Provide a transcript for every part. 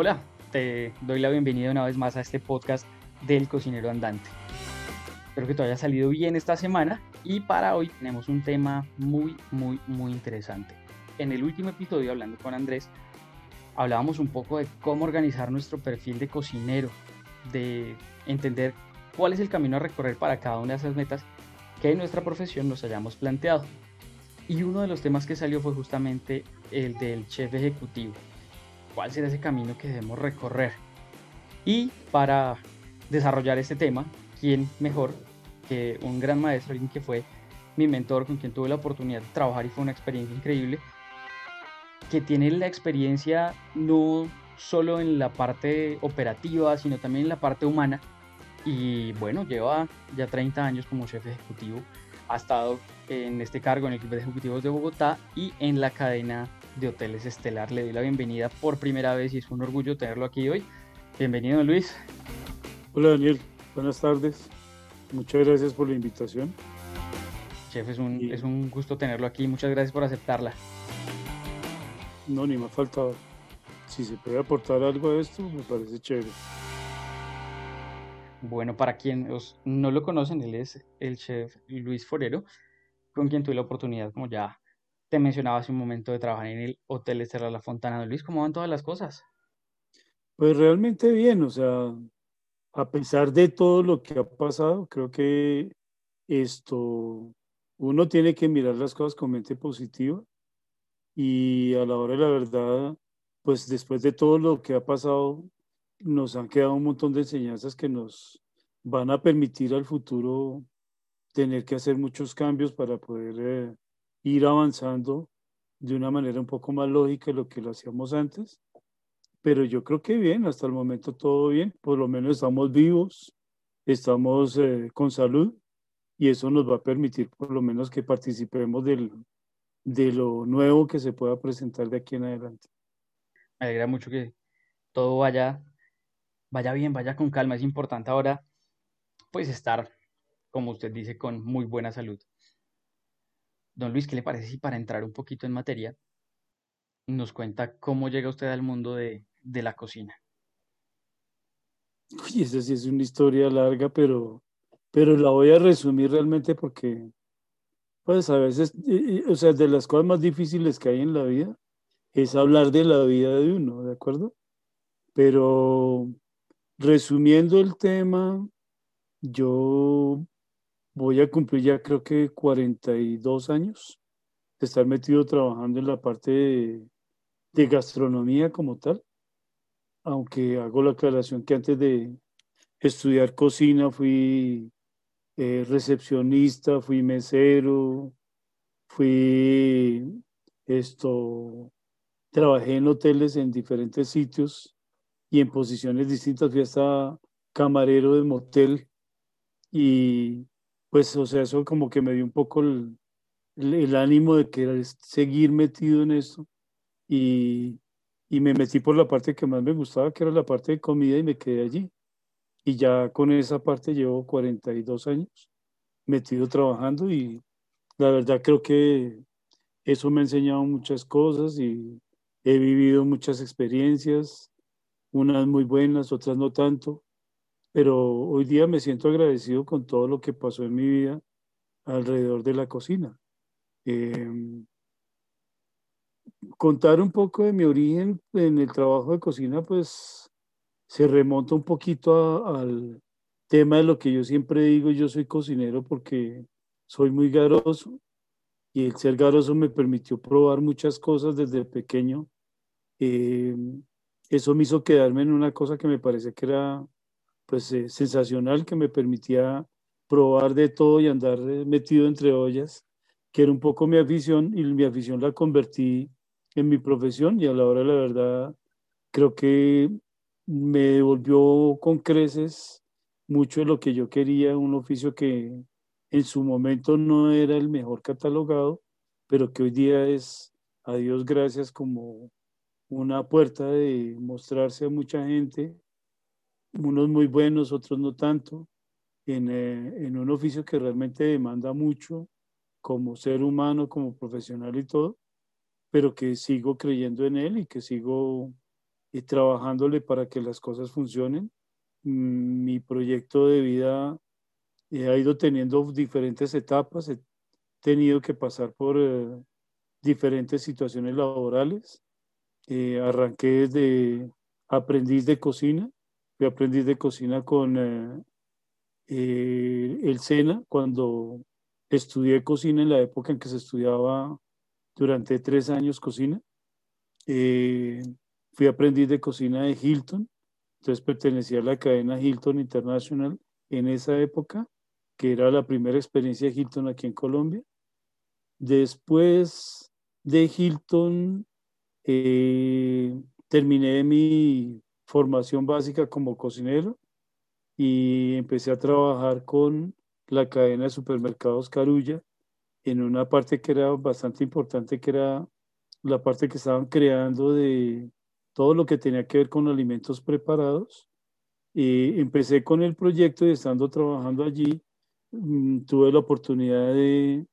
Hola, te doy la bienvenida una vez más a este podcast del cocinero andante. Espero que te haya salido bien esta semana y para hoy tenemos un tema muy, muy, muy interesante. En el último episodio, hablando con Andrés, hablábamos un poco de cómo organizar nuestro perfil de cocinero, de entender cuál es el camino a recorrer para cada una de esas metas que en nuestra profesión nos hayamos planteado. Y uno de los temas que salió fue justamente el del chef ejecutivo. ¿Cuál será ese camino que debemos recorrer? Y para desarrollar este tema, ¿quién mejor que un gran maestro, alguien que fue mi mentor, con quien tuve la oportunidad de trabajar y fue una experiencia increíble, que tiene la experiencia no solo en la parte operativa, sino también en la parte humana. Y bueno, lleva ya 30 años como chef ejecutivo. Ha estado en este cargo en el Club de Ejecutivos de Bogotá y en la cadena de hoteles Estelar. Le doy la bienvenida por primera vez y es un orgullo tenerlo aquí hoy. Bienvenido, Luis. Hola, Daniel. Buenas tardes. Muchas gracias por la invitación. Chef, es un, es un gusto tenerlo aquí. Muchas gracias por aceptarla. No, ni me ha faltado. Si se puede aportar algo a esto, me parece chévere. Bueno, para quienes no lo conocen, él es el chef Luis Forero, con quien tuve la oportunidad, como ya te mencionaba hace un momento, de trabajar en el Hotel Estela La Fontana. Luis, ¿cómo van todas las cosas? Pues realmente bien, o sea, a pesar de todo lo que ha pasado, creo que esto, uno tiene que mirar las cosas con mente positiva y a la hora de la verdad, pues después de todo lo que ha pasado, nos han quedado un montón de enseñanzas que nos van a permitir al futuro tener que hacer muchos cambios para poder eh, ir avanzando de una manera un poco más lógica de lo que lo hacíamos antes. Pero yo creo que bien, hasta el momento todo bien, por lo menos estamos vivos, estamos eh, con salud y eso nos va a permitir por lo menos que participemos del, de lo nuevo que se pueda presentar de aquí en adelante. Me alegra mucho que todo vaya, vaya bien, vaya con calma. Es importante ahora, pues, estar, como usted dice, con muy buena salud. Don Luis, ¿qué le parece si para entrar un poquito en materia nos cuenta cómo llega usted al mundo de, de la cocina? Uy, esa sí es una historia larga, pero, pero la voy a resumir realmente porque pues a veces, o sea, de las cosas más difíciles que hay en la vida es hablar de la vida de uno, ¿de acuerdo? Pero resumiendo el tema, yo voy a cumplir ya creo que 42 años de estar metido trabajando en la parte de, de gastronomía como tal, aunque hago la aclaración que antes de estudiar cocina fui eh, recepcionista, fui mesero, fui esto, trabajé en hoteles en diferentes sitios y en posiciones distintas, fui hasta camarero de motel y pues, o sea, eso como que me dio un poco el, ánimo de querer seguir metido en esto y, y me metí por la parte que más me gustaba, que era la parte de comida y me quedé allí. Y ya con esa parte llevo 42 años metido trabajando y la verdad creo que eso me ha enseñado muchas cosas y he vivido muchas experiencias, unas muy buenas, otras no tanto, pero hoy día me siento agradecido con todo lo que pasó en mi vida alrededor de la cocina. Em, contar un poco de mi origen en el trabajo de cocina, pues se remonta un poquito al tema de lo que yo siempre digo, yo soy cocinero porque soy muy garoso y el ser garoso me permitió probar muchas cosas desde pequeño. Eh, eso me hizo quedarme en una cosa que me parece que era pues eh, sensacional, que me permitía probar de todo y andar eh, metido entre ollas, que era un poco mi afición y mi afición la convertí en mi profesión y a la hora la verdad creo que me devolvió con creces mucho de lo que yo quería, un oficio que en su momento no era el mejor catalogado, pero que hoy día es, a Dios gracias, como una puerta de mostrarse a mucha gente, unos muy buenos, otros no tanto, en, eh, en un oficio que realmente demanda mucho como ser humano, como profesional y todo, pero que sigo creyendo en él y que sigo y trabajándole para que las cosas funcionen. Mm, mi proyecto de vida ha ido teniendo diferentes etapas, he tenido que pasar por diferentes situaciones laborales. arranqué desde aprendiz de cocina, fui aprendiz de cocina con el SENA cuando estudié cocina en la época en que se estudiaba durante tres años cocina. Eh, fui aprendiz de cocina de Hilton, entonces pertenecía a la cadena Hilton International en esa época, que era la primera experiencia de Hilton aquí en Colombia. Después de Hilton, eh, terminé mi formación básica como cocinero y empecé a trabajar con la cadena de supermercados Carulla en una parte que era bastante importante, que era la parte que estaban creando de todo lo que tenía que ver con alimentos preparados. Y empecé con el proyecto y estando trabajando allí, mm, tuve la oportunidad de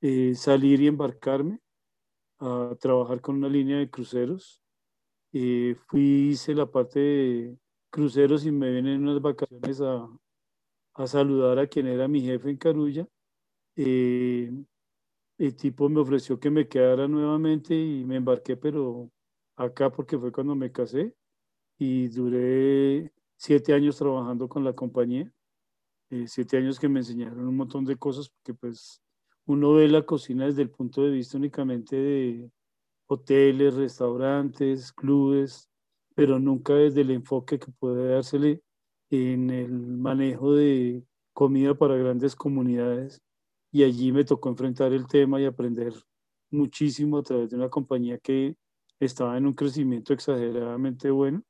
eh, salir y embarcarme a trabajar con una línea de cruceros. Eh, fui, hice la parte de cruceros y me vine en unas vacaciones a, a saludar a quien era mi jefe en Carulla. Eh, el tipo me ofreció que me quedara nuevamente y me embarqué, pero acá porque fue cuando me casé y duré siete años trabajando con la compañía. Eh, siete años que me enseñaron un montón de cosas porque pues uno ve la cocina desde el punto de vista únicamente de hoteles, restaurantes, clubes, pero nunca desde el enfoque que puede dársele en el manejo de comida para grandes comunidades y allí me tocó enfrentar el tema y aprender muchísimo a través de una compañía que estaba en un crecimiento exageradamente bueno.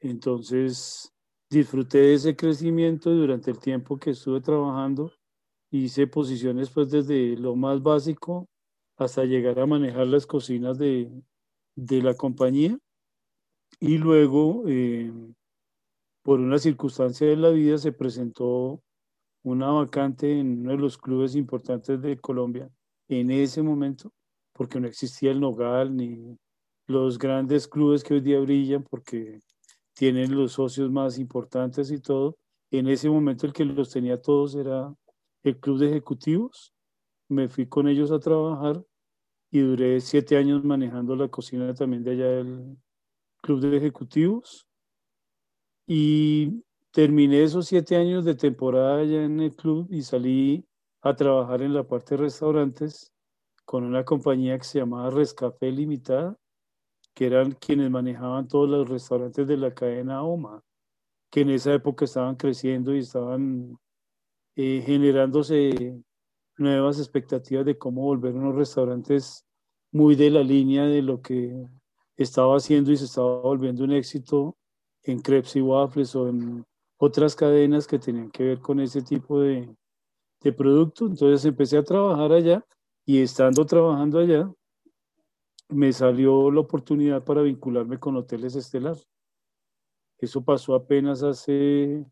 Entonces disfruté de ese crecimiento durante el tiempo que estuve trabajando. Hice posiciones pues desde lo más básico hasta llegar a manejar las cocinas de, de la compañía. Y luego eh, por una circunstancia de la vida se presentó una vacante en uno de los clubes importantes de Colombia en ese momento, porque no existía el Nogal ni los grandes clubes que hoy día brillan porque tienen los socios más importantes y todo. En ese momento el que los tenía todos era el club de ejecutivos. Me fui con ellos a trabajar y duré siete años manejando la cocina también de allá del club de ejecutivos. Y terminé esos siete años de temporada allá en el club y salí a trabajar en la parte de restaurantes con una compañía que se llamaba Rescafé Limitada, que eran quienes manejaban todos los restaurantes de la cadena OMA, que en esa época estaban creciendo y estaban eh, generándose nuevas expectativas de cómo volver unos restaurantes muy de la línea de lo que estaba haciendo y se estaba volviendo un éxito en crepes y waffles o en otras cadenas que tenían que ver con ese tipo de, de producto. Entonces empecé a trabajar allá y estando trabajando allá, me salió la oportunidad para vincularme con Hoteles Estelar. Eso pasó apenas hace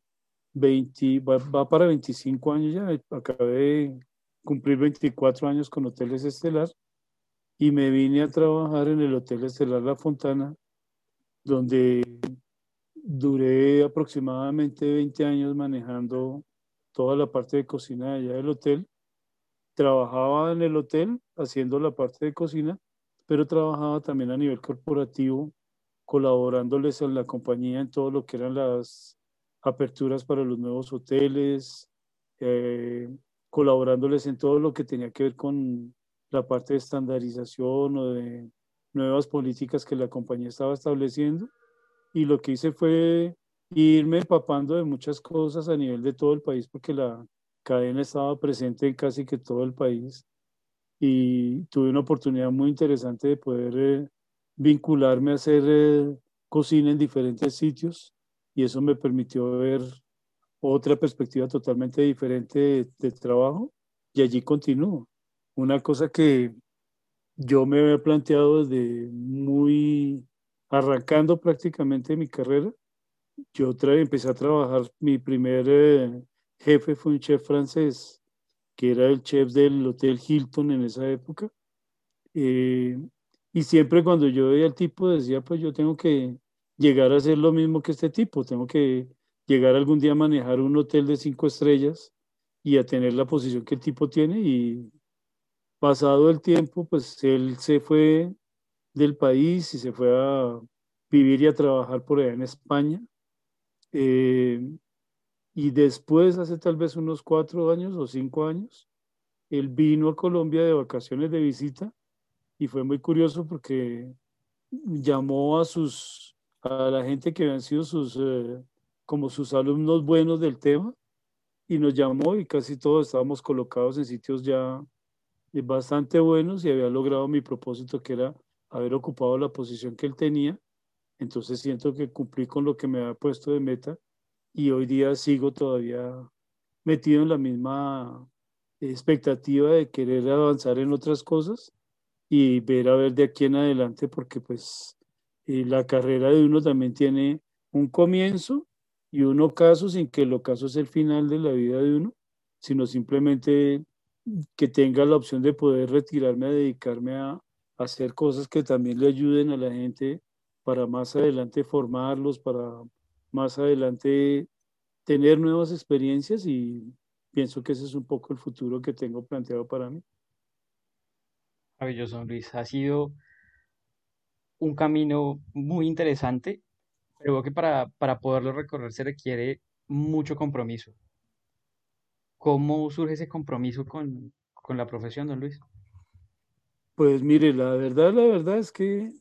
20, va, va, para 25 años ya. Acabé cumplir 24 años con Hoteles Estelar y me vine a trabajar en el Hotel Estelar La Fontana, donde duré aproximadamente 20 años manejando toda la parte de cocina allá del hotel. Trabajaba en el hotel haciendo la parte de cocina, pero trabajaba también a nivel corporativo, colaborándoles a la compañía en todo lo que eran las aperturas para los nuevos hoteles, eh, colaborándoles en todo lo que tenía que ver con la parte de estandarización o de nuevas políticas que la compañía estaba estableciendo. Y lo que hice fue irme empapando de muchas cosas a nivel de todo el país porque la cadena estaba presente en casi que todo el país. Y tuve una oportunidad muy interesante de poder eh, vincularme a hacer eh, cocina en diferentes sitios y eso me permitió ver otra perspectiva totalmente diferente de, de trabajo y allí continúo. Una cosa que yo me había planteado desde muy arrancando prácticamente mi carrera, yo empecé a trabajar, mi primer eh, jefe fue un chef francés, que era el chef del Hotel Hilton en esa época. Eh, Y siempre cuando yo veía al tipo decía, pues yo tengo que llegar a hacer lo mismo que este tipo, tengo que llegar algún día a manejar un hotel de cinco estrellas y a tener la posición que el tipo tiene y pasado el tiempo, pues él se fue del país y se fue a vivir y a trabajar por allá en España. Eh, y después, hace tal vez unos cuatro años o cinco años, él vino a Colombia de vacaciones de visita y fue muy curioso porque llamó a sus a la gente que habían sido sus eh, como sus alumnos buenos del tema y nos llamó y casi todos estábamos colocados en sitios ya bastante buenos y había logrado mi propósito que era haber ocupado la posición que él tenía. Entonces siento que cumplí con lo que me había puesto de meta y hoy día sigo todavía metido en la misma expectativa de querer avanzar en otras cosas y ver a ver de aquí en adelante porque pues eh, la carrera de uno también tiene un comienzo y un ocaso sin que el ocaso es el final de la vida de uno, sino simplemente que tenga la opción de poder retirarme a dedicarme a, a hacer cosas que también le ayuden a la gente para más adelante formarlos, para más adelante tener nuevas experiencias y pienso que ese es un poco el futuro que tengo planteado para mí. Maravilloso, Luis. Ha sido un camino muy interesante, pero que para, para poderlo recorrer se requiere mucho compromiso. ¿Cómo surge ese compromiso con, con la profesión, don Luis? Pues mire, la verdad, la verdad es que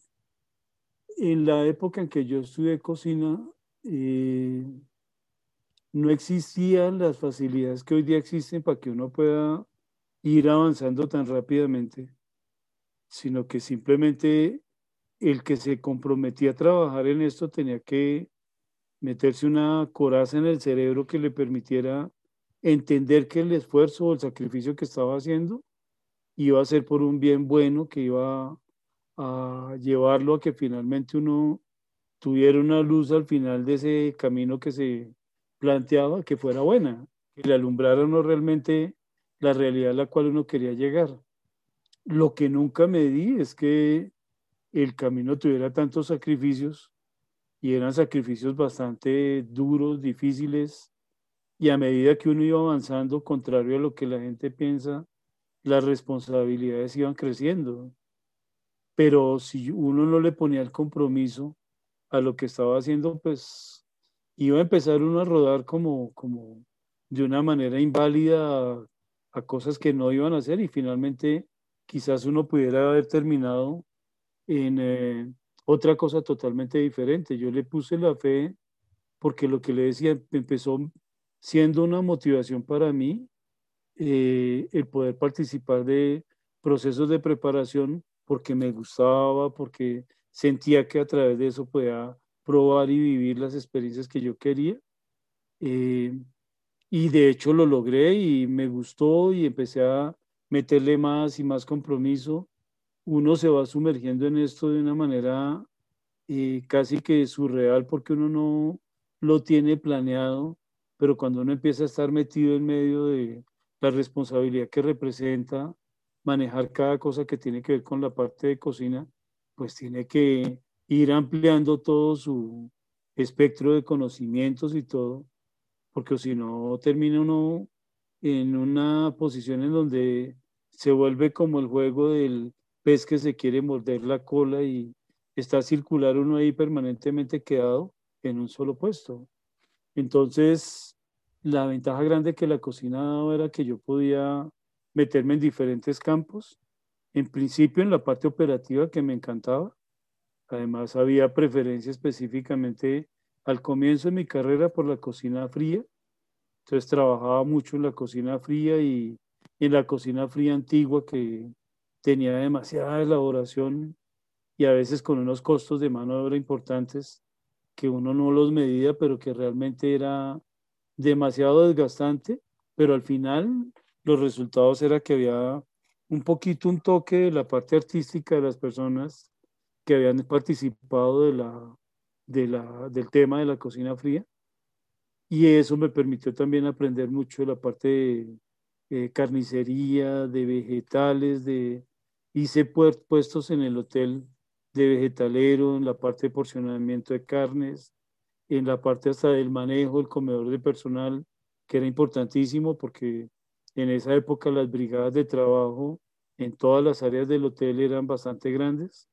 en la época en que yo estudié cocina, eh, no existían las facilidades que hoy día existen para que uno pueda ir avanzando tan rápidamente, sino que simplemente el que se comprometía a trabajar en esto tenía que meterse una coraza en el cerebro que le permitiera entender que el esfuerzo o el sacrificio que estaba haciendo iba a ser por un bien bueno, que iba a llevarlo a que finalmente uno tuviera una luz al final de ese camino que se planteaba que fuera buena, que le alumbrara no realmente la realidad a la cual uno quería llegar. Lo que nunca me di es que el camino tuviera tantos sacrificios y eran sacrificios bastante duros, difíciles, y a medida que uno iba avanzando, contrario a lo que la gente piensa, las responsabilidades iban creciendo. Pero si uno no le ponía el compromiso a lo que estaba haciendo, pues iba a empezar uno a rodar como, como de una manera inválida a, cosas que no iban a hacer y finalmente quizás uno pudiera haber terminado en eh, otra cosa totalmente diferente. Yo le puse la fe porque lo que le decía empezó siendo una motivación para mí eh, el poder participar de procesos de preparación porque me gustaba, porque sentía que a través de eso podía probar y vivir las experiencias que yo quería. Eh, y de hecho lo logré y me gustó y empecé a meterle más y más compromiso. Uno se va sumergiendo en esto de una manera eh, casi que surreal porque uno no lo tiene planeado, pero cuando uno empieza a estar metido en medio de la responsabilidad que representa manejar cada cosa que tiene que ver con la parte de cocina, pues tiene que ir ampliando todo su espectro de conocimientos y todo, porque si no termina uno en una posición en donde se vuelve como el juego del pez que se quiere morder la cola y está circular uno ahí permanentemente quedado en un solo puesto. Entonces, la ventaja grande que la cocina era que yo podía meterme en diferentes campos. En principio en la parte operativa que me encantaba, Además, había preferencia específicamente al comienzo de mi carrera por la cocina fría. Entonces, trabajaba mucho en la cocina fría y en la cocina fría antigua que tenía demasiada elaboración y a veces con unos costos de mano de obra importantes que uno no los medía, pero que realmente era demasiado desgastante, pero al final los resultados era que había un poquito un toque de la parte artística de las personas que habían participado de la, de la, del tema de la cocina fría. Y eso me permitió también aprender mucho de la parte de carnicería, de vegetales, de hice puestos en el hotel de vegetalero, en la parte de porcionamiento de carnes, en la parte hasta del manejo, el comedor de personal, que era importantísimo porque en esa época las brigadas de trabajo en todas las áreas del hotel eran bastante grandes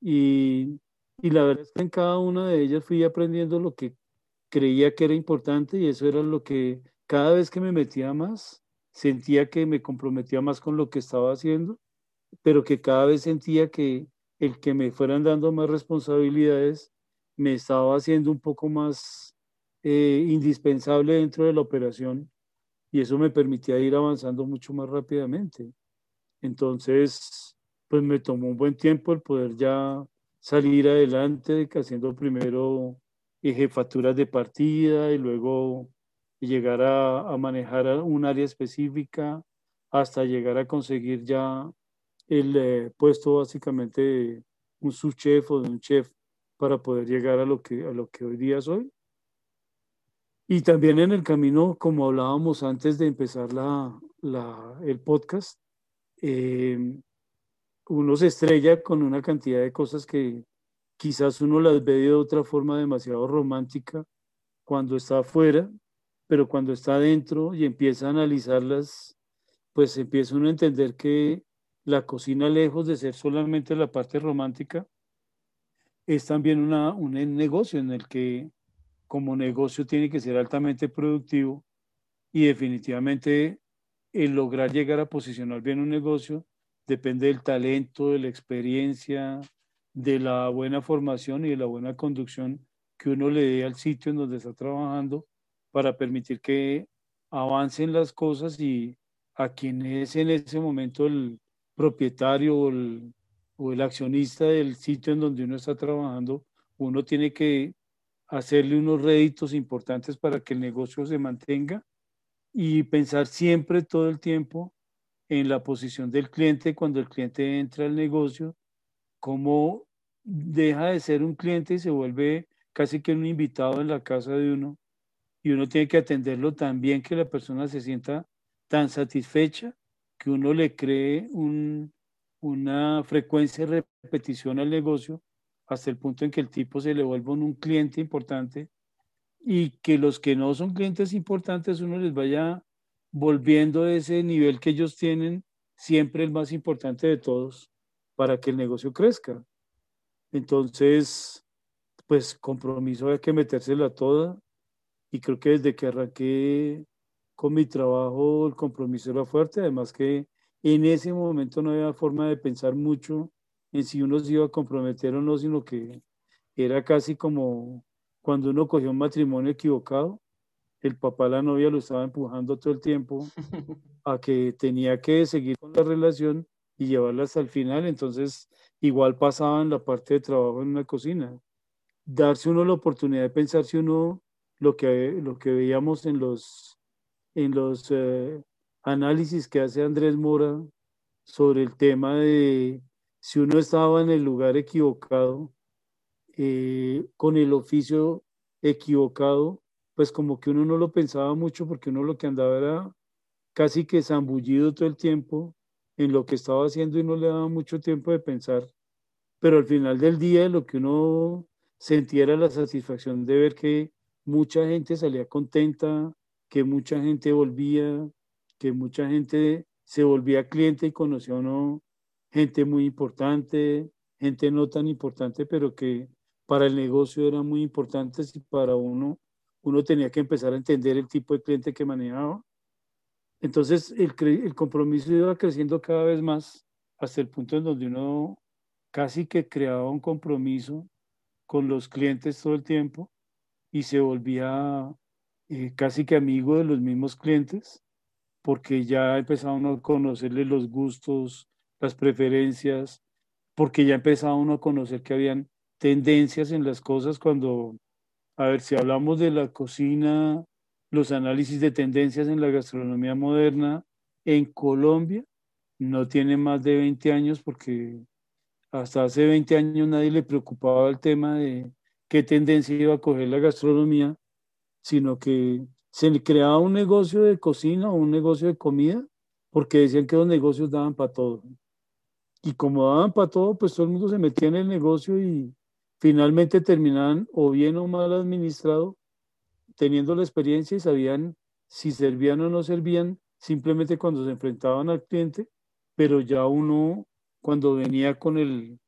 y, y la verdad es que en cada una de ellas fui aprendiendo lo que creía que era importante y eso era lo que cada vez que me metía más, sentía que me comprometía más con lo que estaba haciendo, pero que cada vez sentía que el que me fueran dando más responsabilidades me estaba haciendo un poco más eh, indispensable dentro de la operación y eso me permitía ir avanzando mucho más rápidamente. Entonces, pues me tomó un buen tiempo el poder ya salir adelante, haciendo primero jefaturas de partida y luego llegar a, manejar un área específica hasta llegar a conseguir ya el puesto básicamente de un subchef o de un chef para poder llegar a lo que, a lo que hoy día soy. Y también en el camino, como hablábamos antes de empezar la, la, el podcast, eh, uno se estrella con una cantidad de cosas que quizás uno las ve de otra forma demasiado romántica cuando está afuera, pero cuando está adentro y empieza a analizarlas, pues empieza uno a entender que la cocina, lejos de ser solamente la parte romántica, es también una, un negocio en el que como negocio tiene que ser altamente productivo y definitivamente el lograr llegar a posicionar bien un negocio depende del talento, de la experiencia, de la buena formación y de la buena conducción que uno le dé al sitio en donde está trabajando para permitir que avancen las cosas y a quien es en ese momento el propietario o el, o el accionista del sitio en donde uno está trabajando, uno tiene que hacerle unos réditos importantes para que el negocio se mantenga y pensar siempre todo el tiempo en la posición del cliente cuando el cliente entra al negocio, cómo deja de ser un cliente y se vuelve casi que un invitado en la casa de uno y uno tiene que atenderlo tan bien que la persona se sienta tan satisfecha que uno le cree una frecuencia de repetición al negocio hasta el punto en que el tipo se le vuelva un cliente importante y que los que no son clientes importantes uno les vaya volviendo ese nivel que ellos tienen siempre el más importante de todos para que el negocio crezca. Entonces, pues compromiso hay que metérsela toda y creo que desde que arranqué con mi trabajo el compromiso era fuerte, además que en ese momento no había forma de pensar mucho en si uno se iba a comprometer o no, sino que era casi como cuando uno cogió un matrimonio equivocado, el papá la novia lo estaba empujando todo el tiempo a que tenía que seguir con la relación y llevarla hasta el final, entonces igual pasaba en la parte de trabajo en una cocina. Darse uno la oportunidad de pensar si uno lo que, lo que veíamos en los, en los eh, análisis que hace Andrés Mora sobre el tema de si uno estaba en el lugar equivocado, eh, con el oficio equivocado, pues como que uno no lo pensaba mucho porque uno lo que andaba era casi que zambullido todo el tiempo en lo que estaba haciendo y no le daba mucho tiempo de pensar. Pero al final del día lo que uno sentía era la satisfacción de ver que mucha gente salía contenta, que mucha gente volvía, que mucha gente se volvía cliente y conocía a uno gente muy importante, gente no tan importante, pero que para el negocio eran muy importantes y para uno, uno tenía que empezar a entender el tipo de cliente que manejaba. Entonces el, el compromiso iba creciendo cada vez más hasta el punto en donde uno casi que creaba un compromiso con los clientes todo el tiempo y se volvía eh, casi que amigo de los mismos clientes, porque ya empezaba uno a conocerle los gustos, las preferencias, porque ya empezaba uno a conocer que habían tendencias en las cosas cuando, a ver, si hablamos de la cocina, los análisis de tendencias en la gastronomía moderna en Colombia, no tiene más de 20 años porque hasta hace 20 años nadie le preocupaba el tema de qué tendencia iba a coger la gastronomía, sino que se creaba un negocio de cocina o un negocio de comida, porque decían que los negocios daban para todo. y como daban para todo, pues todo el mundo se metía en el negocio y finalmente terminaban o bien o mal administrado, teniendo la experiencia y sabían si servían o no servían, simplemente cuando se enfrentaban al cliente, pero ya uno cuando venía con el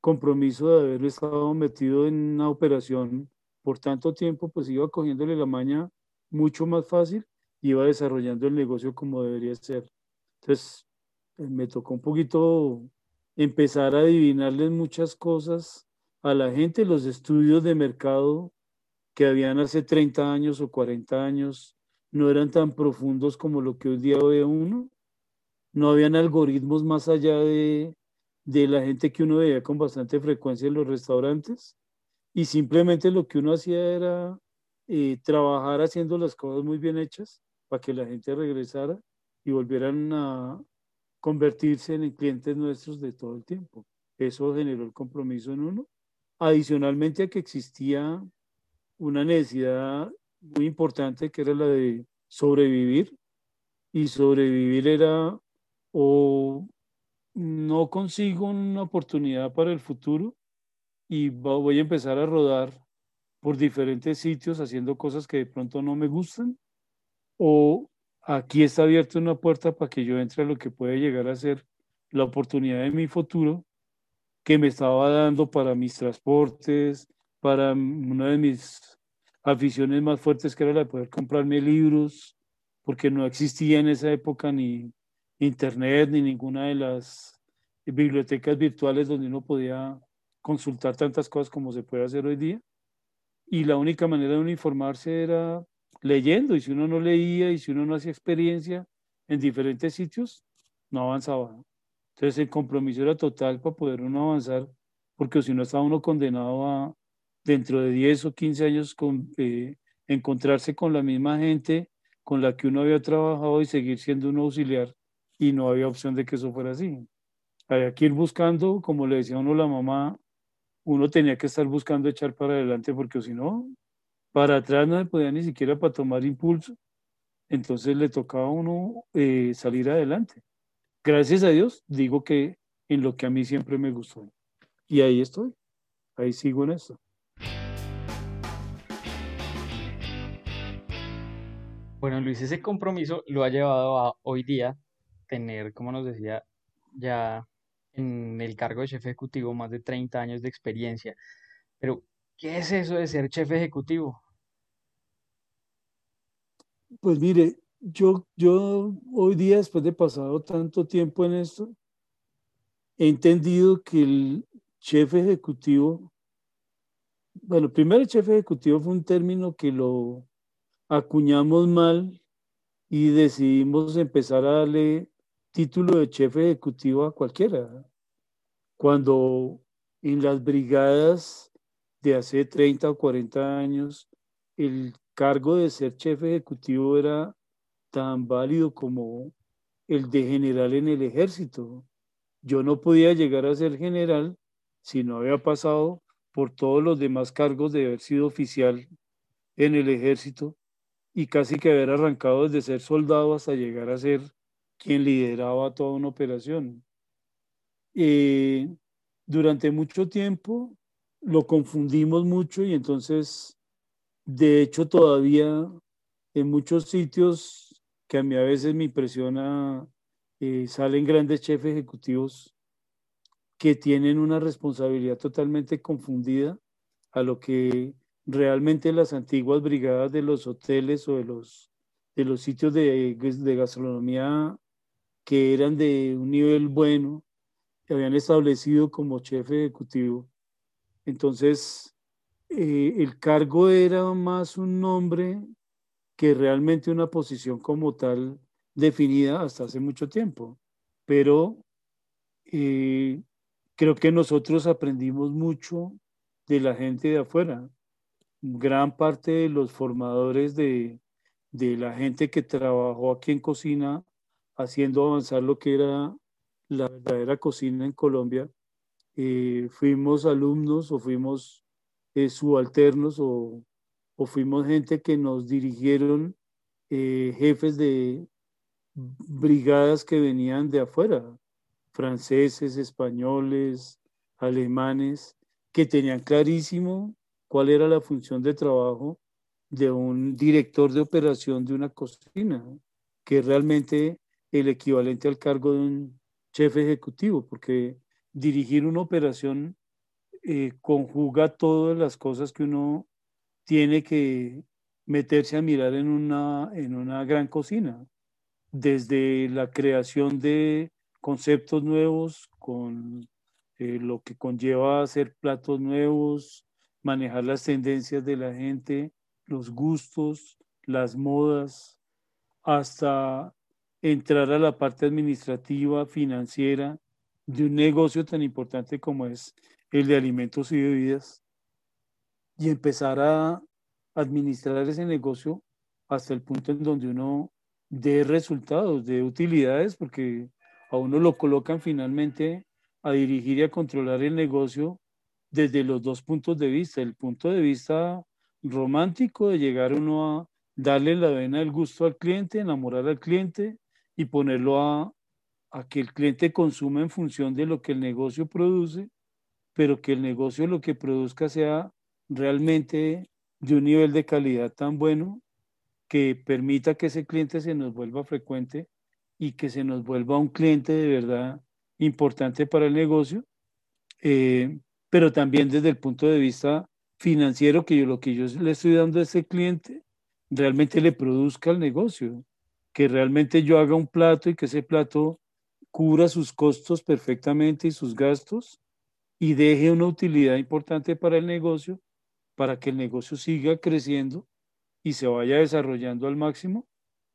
compromiso de haber estado metido en una operación por tanto tiempo, pues iba cogiéndole la maña mucho más fácil y iba desarrollando el negocio como debería ser. Entonces, eh, me tocó un poquito empezar a adivinarles muchas cosas a la gente, los estudios de mercado que habían hace 30 años o 40 años no eran tan profundos como lo que hoy día ve uno. No habían algoritmos más allá de, de la gente que uno veía con bastante frecuencia en los restaurantes. Y simplemente lo que uno hacía era eh, trabajar haciendo las cosas muy bien hechas para que la gente regresara y volvieran a convertirse en clientes nuestros de todo el tiempo. Eso generó el compromiso en uno. Adicionalmente a que existía una necesidad muy importante que era la de sobrevivir. Y sobrevivir era o no consigo una oportunidad para el futuro y voy a empezar a rodar por diferentes sitios haciendo cosas que de pronto no me gustan o aquí está abierta una puerta para que yo entre a lo que puede llegar a ser la oportunidad de mi futuro que me estaba dando para mis transportes, para una de mis aficiones más fuertes que era la de poder comprarme libros, porque no existía en esa época ni internet ni ninguna de las bibliotecas virtuales donde uno podía consultar tantas cosas como se puede hacer hoy día. Y la única manera de uno informarse era leyendo, y si uno no leía y si uno no hacía experiencia en diferentes sitios, no avanzaba. Entonces el compromiso era total para poder uno avanzar, porque si no estaba uno condenado a dentro de 10 o 15 años con, eh, encontrarse con la misma gente con la que uno había trabajado y seguir siendo un auxiliar y no había opción de que eso fuera así. Había que ir buscando, como le decía uno la mamá, uno tenía que estar buscando echar para adelante porque si no, para atrás no se podía ni siquiera para tomar impulso. Entonces le tocaba a uno eh, salir adelante. Gracias a Dios, digo que en lo que a mí siempre me gustó. Y ahí estoy, ahí sigo en esto. Bueno, Luis, ese compromiso lo ha llevado a hoy día tener, como nos decía, ya en el cargo de jefe ejecutivo más de 30 años de experiencia. Pero, ¿qué es eso de ser jefe ejecutivo? Pues mire, yo, yo hoy día, después de pasado tanto tiempo en esto, he entendido que el jefe ejecutivo, bueno, primero el jefe ejecutivo fue un término que lo acuñamos mal y decidimos empezar a darle título de jefe ejecutivo a cualquiera. Cuando en las brigadas de hace 30 o 40 años, el cargo de ser jefe ejecutivo era tan válido como el de general en el ejército. Yo no podía llegar a ser general si no había pasado por todos los demás cargos de haber sido oficial en el ejército y casi que haber arrancado desde ser soldado hasta llegar a ser quien lideraba toda una operación. Eh, durante mucho tiempo lo confundimos mucho y entonces, de hecho, todavía en muchos sitios que a mí a veces me impresiona, eh, salen grandes jefes ejecutivos que tienen una responsabilidad totalmente confundida a lo que realmente las antiguas brigadas de los hoteles o de los, de los sitios de, de gastronomía que eran de un nivel bueno, que habían establecido como jefe ejecutivo. Entonces, eh, el cargo era más un nombre que realmente una posición como tal definida hasta hace mucho tiempo. Pero eh, creo que nosotros aprendimos mucho de la gente de afuera. Gran parte de los formadores de, de la gente que trabajó aquí en cocina haciendo avanzar lo que era la verdadera cocina en Colombia. Eh, fuimos alumnos o fuimos eh, subalternos o, o, fuimos gente que nos dirigieron eh, jefes de brigadas que venían de afuera. franceses, españoles, alemanes, que tenían clarísimo cuál era la función de trabajo de un director de operación de una cocina, que realmente el equivalente al cargo de un chef ejecutivo, porque dirigir una operación eh, conjuga todas las cosas que uno tiene que meterse a mirar en una, en una gran cocina, desde la creación de conceptos nuevos, con eh, lo que conlleva hacer platos nuevos, manejar las tendencias de la gente, los gustos, las modas, hasta entrar a la parte administrativa, financiera de un negocio tan importante como es el de alimentos y bebidas y empezar a administrar ese negocio hasta el punto en donde uno dé resultados, de utilidades, porque a uno lo colocan finalmente a dirigir y a controlar el negocio desde los dos puntos de vista. El punto de vista romántico de llegar uno a darle la vena del gusto al cliente, enamorar al cliente y ponerlo a, que el cliente consuma en función de lo que el negocio produce, pero que el negocio lo que produzca sea realmente de un nivel de calidad tan bueno que permita que ese cliente se nos vuelva frecuente y que se nos vuelva un cliente de verdad importante para el negocio, eh, pero también desde el punto de vista financiero, que yo lo que yo le estoy dando a ese cliente realmente le produzca al negocio, que realmente yo haga un plato y que ese plato cubra sus costos perfectamente y sus gastos y deje una utilidad importante para el negocio, para que el negocio siga creciendo y se vaya desarrollando al máximo,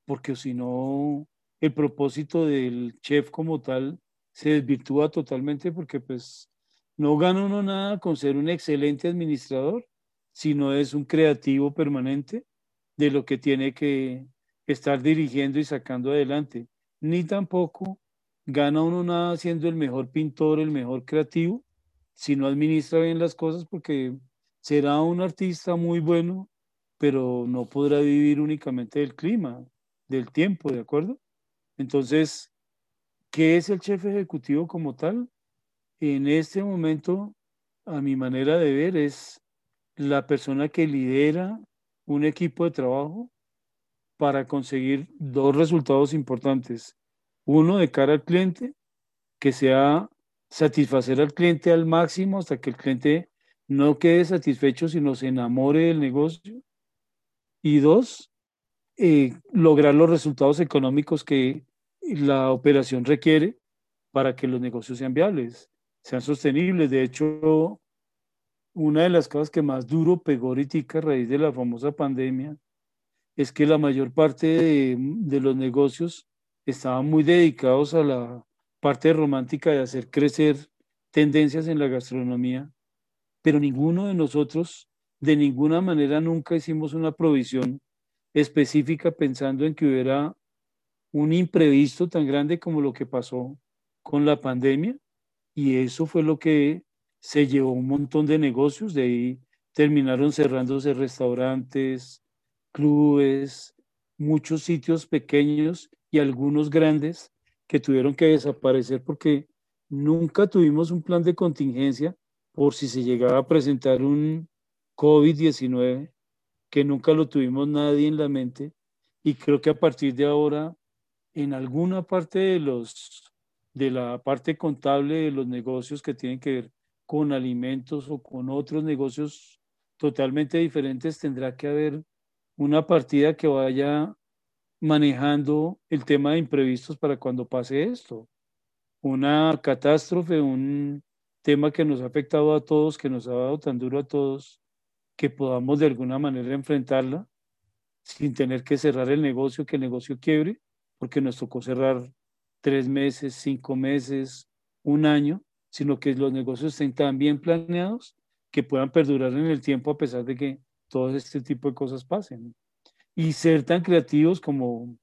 porque si no, el propósito del chef como tal se desvirtúa totalmente porque pues no gana uno nada con ser un excelente administrador, sino es un creativo permanente de lo que tiene que estar dirigiendo y sacando adelante. Ni tampoco gana uno nada siendo el mejor pintor, el mejor creativo, si no administra bien las cosas porque será un artista muy bueno, pero no podrá vivir únicamente del clima, del tiempo, ¿de acuerdo? Entonces, ¿qué es el chef ejecutivo como tal? En este momento, a mi manera de ver, es la persona que lidera un equipo de trabajo para conseguir dos resultados importantes. Uno, de cara al cliente, que sea satisfacer al cliente al máximo hasta que el cliente no quede satisfecho, sino se enamore del negocio. Y dos, eh, lograr los resultados económicos que la operación requiere para que los negocios sean viables, sean sostenibles. De hecho, una de las cosas que más duro pegó ahorita a raíz de la famosa pandemia es que la mayor parte de, los negocios estaban muy dedicados a la parte romántica de hacer crecer tendencias en la gastronomía, pero ninguno de nosotros de ninguna manera nunca hicimos una provisión específica pensando en que hubiera un imprevisto tan grande como lo que pasó con la pandemia y eso fue lo que se llevó un montón de negocios, de ahí terminaron cerrándose restaurantes, clubes, muchos sitios pequeños y algunos grandes que tuvieron que desaparecer porque nunca tuvimos un plan de contingencia por si se llegaba a presentar un COVID-19, que nunca lo tuvimos nadie en la mente. Y creo que a partir de ahora, en alguna parte de, los, de la parte contable de los negocios que tienen que ver con alimentos o con otros negocios totalmente diferentes, tendrá que haber una partida que vaya manejando el tema de imprevistos para cuando pase esto. Una catástrofe, un tema que nos ha afectado a todos, que nos ha dado tan duro a todos, que podamos de alguna manera enfrentarla sin tener que cerrar el negocio, que el negocio quiebre, porque nos tocó cerrar tres meses, cinco meses, un año, sino que los negocios estén tan bien planeados que puedan perdurar en el tiempo a pesar de que todo este tipo de cosas pasen y ser tan creativos como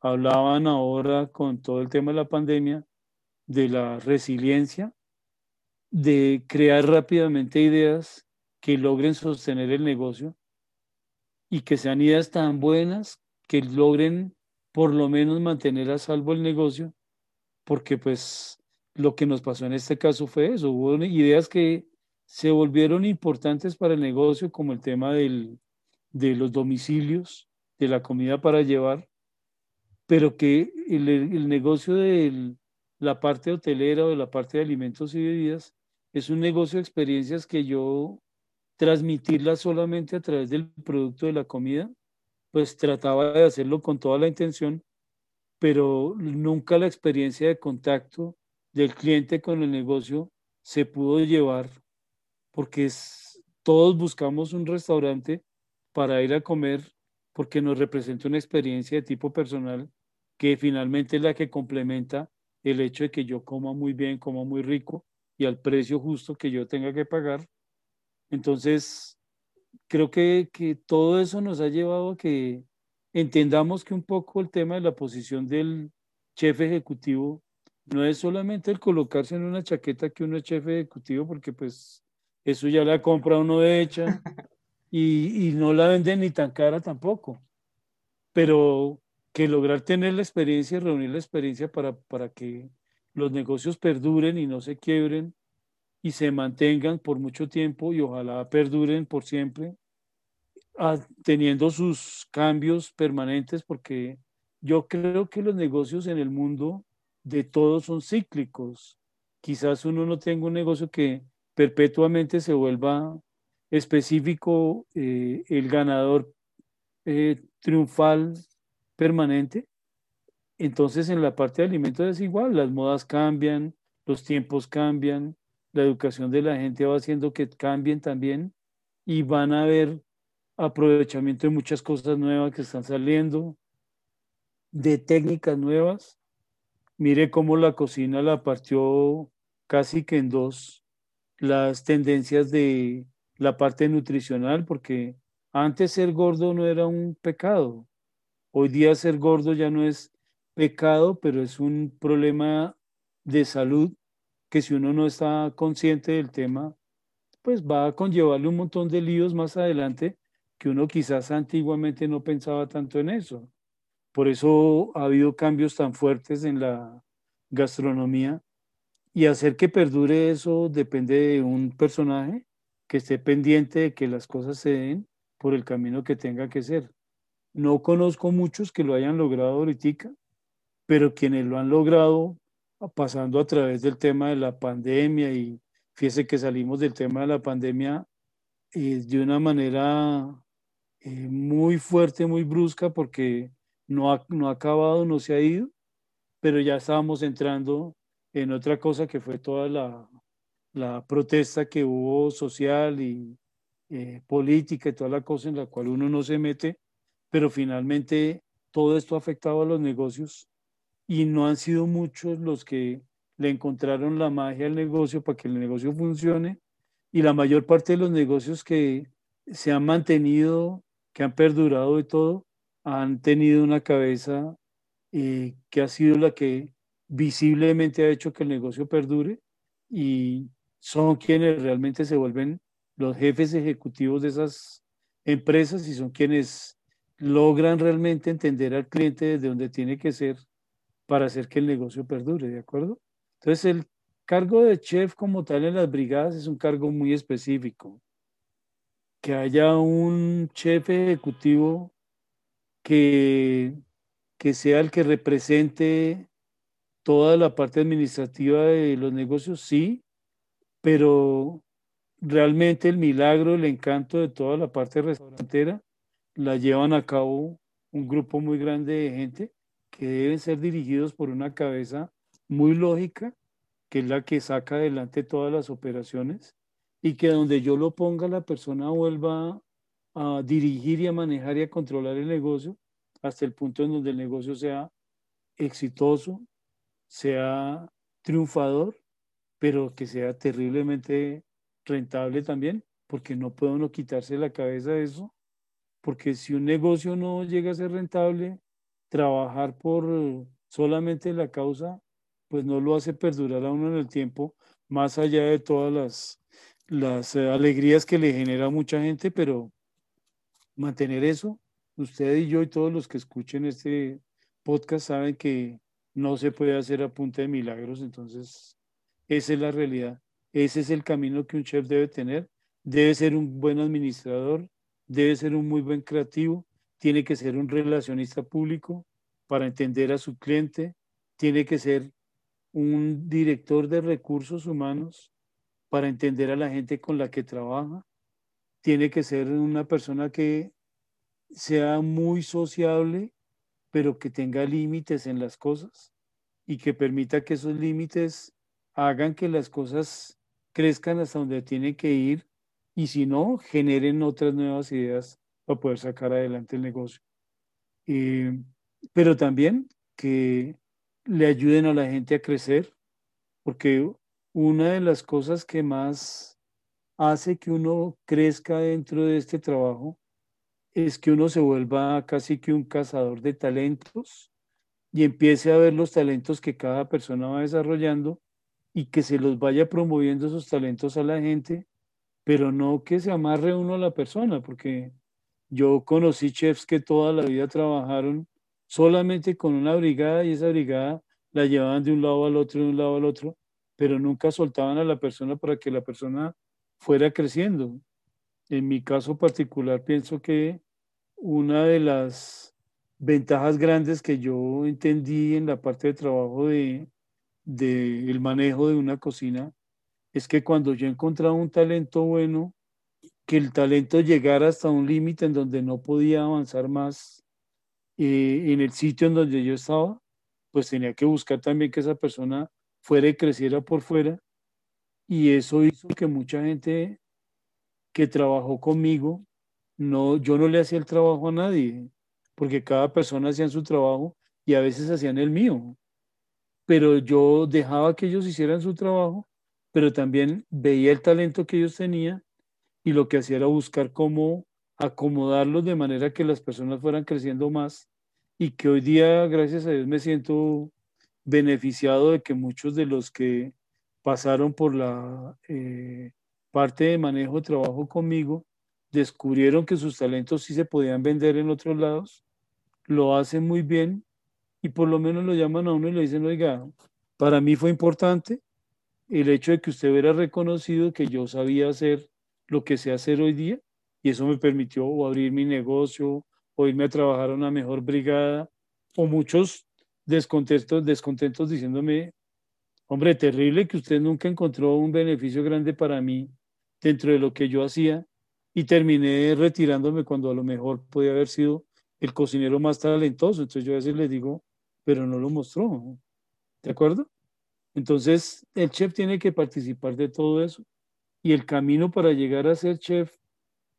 hablaban ahora con todo el tema de la pandemia, de la resiliencia, de crear rápidamente ideas que logren sostener el negocio y que sean ideas tan buenas que logren por lo menos mantener a salvo el negocio, porque pues lo que nos pasó en este caso fue eso. Hubo ideas que se volvieron importantes para el negocio, como el tema del, de los domicilios, de la comida para llevar, pero que el, negocio de la parte hotelera o de la parte de alimentos y bebidas es un negocio de experiencias que yo transmitirla solamente a través del producto de la comida, pues trataba de hacerlo con toda la intención, pero nunca la experiencia de contacto del cliente con el negocio se pudo llevar, porque es, todos buscamos un restaurante para ir a comer, porque nos representa una experiencia de tipo personal que finalmente es la que complementa el hecho de que yo coma muy bien, coma muy rico y al precio justo que yo tenga que pagar. Entonces, creo que, que todo eso nos ha llevado a que entendamos que un poco el tema de la posición del jefe ejecutivo no es solamente el colocarse en una chaqueta que uno es jefe ejecutivo, porque pues eso ya la compra uno de hecha y, y no la venden ni tan cara tampoco. Pero que lograr tener la experiencia y reunir la experiencia para, para que los negocios perduren y no se quiebren y se mantengan por mucho tiempo y ojalá perduren por siempre, ah, teniendo sus cambios permanentes, porque yo creo que los negocios en el mundo de todos son cíclicos. Quizás uno no tenga un negocio que perpetuamente se vuelva específico, eh, el ganador eh, triunfal permanente. Entonces en la parte de alimentos es igual, las modas cambian, los tiempos cambian, la educación de la gente va haciendo que cambien también y van a haber aprovechamiento de muchas cosas nuevas que están saliendo, de técnicas nuevas. Mire cómo la cocina la partió casi que en dos las tendencias de la parte nutricional, porque antes ser gordo no era un pecado. Hoy día ser gordo ya no es pecado, pero es un problema de salud que si uno no está consciente del tema, pues va a conllevarle un montón de líos más adelante que uno quizás antiguamente no pensaba tanto en eso. Por eso ha habido cambios tan fuertes en la gastronomía y hacer que perdure eso depende de un personaje que esté pendiente de que las cosas se den por el camino que tenga que ser. No conozco muchos que lo hayan logrado ahorita, pero quienes lo han logrado pasando a través del tema de la pandemia y fíjese que salimos del tema de la pandemia eh, de una manera eh, muy fuerte, muy brusca, porque no ha, no ha acabado, no se ha ido, pero ya estábamos entrando en otra cosa que fue toda la, la protesta que hubo social y eh, política y toda la cosa en la cual uno no se mete, pero finalmente todo esto ha afectado a los negocios y no han sido muchos los que le encontraron la magia al negocio para que el negocio funcione y la mayor parte de los negocios que se han mantenido, que han perdurado y todo, han tenido una cabeza eh, que ha sido la que visiblemente ha hecho que el negocio perdure y son quienes realmente se vuelven los jefes ejecutivos de esas empresas y son quienes logran realmente entender al cliente desde donde tiene que ser para hacer que el negocio perdure, ¿de acuerdo? Entonces, el cargo de chef como tal en las brigadas es un cargo muy específico. Que haya un chef ejecutivo que, que sea el que represente toda la parte administrativa de los negocios, sí, pero realmente el milagro, el encanto de toda la parte restaurantera la llevan a cabo un grupo muy grande de gente que deben ser dirigidos por una cabeza muy lógica, que es la que saca adelante todas las operaciones, y que donde yo lo ponga la persona vuelva a dirigir y a manejar y a controlar el negocio hasta el punto en donde el negocio sea exitoso, sea triunfador, pero que sea terriblemente rentable también, porque no puedo no quitarse la cabeza de eso, porque si un negocio no llega a ser rentable, trabajar por solamente la causa, pues no lo hace perdurar a uno en el tiempo, más allá de todas las, las eh, alegrías que le genera mucha gente, pero mantener eso, usted y yo y todos los que escuchen este podcast saben que no se puede hacer a punta de milagros, entonces Esa es la realidad. Ese es el camino que un chef debe tener. Debe ser un buen administrador, debe ser un muy buen creativo, tiene que ser un relacionista público para entender a su cliente, tiene que ser un director de recursos humanos para entender a la gente con la que trabaja, tiene que ser una persona que sea muy sociable, pero que tenga límites en las cosas y que permita que esos límites hagan que las cosas crezcan hasta donde tienen que ir y si no, generen otras nuevas ideas para poder sacar adelante el negocio. Eh, pero también que le ayuden a la gente a crecer, porque una de las cosas que más hace que uno crezca dentro de este trabajo es que uno se vuelva casi que un cazador de talentos y empiece a ver los talentos que cada persona va desarrollando y que se los vaya promoviendo esos talentos a la gente, pero no que se amarre uno a la persona, porque yo conocí chefs que toda la vida trabajaron solamente con una brigada y esa brigada la llevaban de un lado al otro, de un lado al otro, pero nunca soltaban a la persona para que la persona fuera creciendo. En mi caso particular, pienso que una de las ventajas grandes que yo entendí en la parte de trabajo de, el manejo de una cocina es que cuando yo encontraba un talento bueno, que el talento llegara hasta un límite en donde no podía avanzar más eh, en el sitio en donde yo estaba, pues tenía que buscar también que esa persona fuera y creciera por fuera. Y eso hizo que mucha gente que trabajó conmigo, no, yo no le hacía el trabajo a nadie, porque cada persona hacía su trabajo y a veces hacían el mío. Pero yo dejaba que ellos hicieran su trabajo, pero también veía el talento que ellos tenían y lo que hacía era buscar cómo acomodarlos de manera que las personas fueran creciendo más y que hoy día, gracias a Dios, me siento beneficiado de que muchos de los que pasaron por la eh, parte de manejo de trabajo conmigo descubrieron que sus talentos sí se podían vender en otros lados, lo hacen muy bien y por lo menos lo llaman a uno y le dicen, oiga, para mí fue importante el hecho de que usted hubiera reconocido que yo sabía hacer lo que sé hacer hoy día y eso me permitió abrir mi negocio o irme a trabajar a una mejor brigada, o muchos descontentos, descontentos diciéndome, hombre, terrible que usted nunca encontró un beneficio grande para mí dentro de lo que yo hacía y terminé retirándome cuando a lo mejor podía haber sido el cocinero más talentoso. Entonces yo a veces les digo, pero no lo mostró. ¿De acuerdo? Entonces el chef tiene que participar de todo eso. Y el camino para llegar a ser chef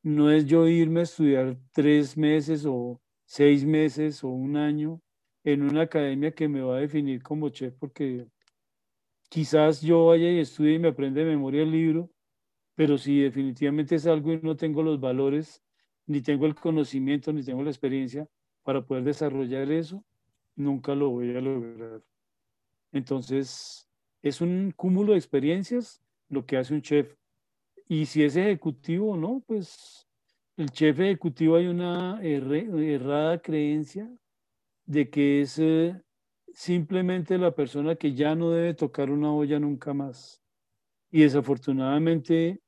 no es yo irme a estudiar tres meses o seis meses o un año en una academia que me va a definir como chef, porque quizás yo vaya y estudie y me aprende de memoria el libro, pero si definitivamente es algo y no tengo los valores, ni tengo el conocimiento, ni tengo la experiencia para poder desarrollar eso, nunca lo voy a lograr. Entonces, es un cúmulo de experiencias lo que hace un chef y si es ejecutivo o no, pues el chef ejecutivo hay una errada creencia de que es eh, simplemente la persona que ya no debe tocar una olla nunca más. Y desafortunadamente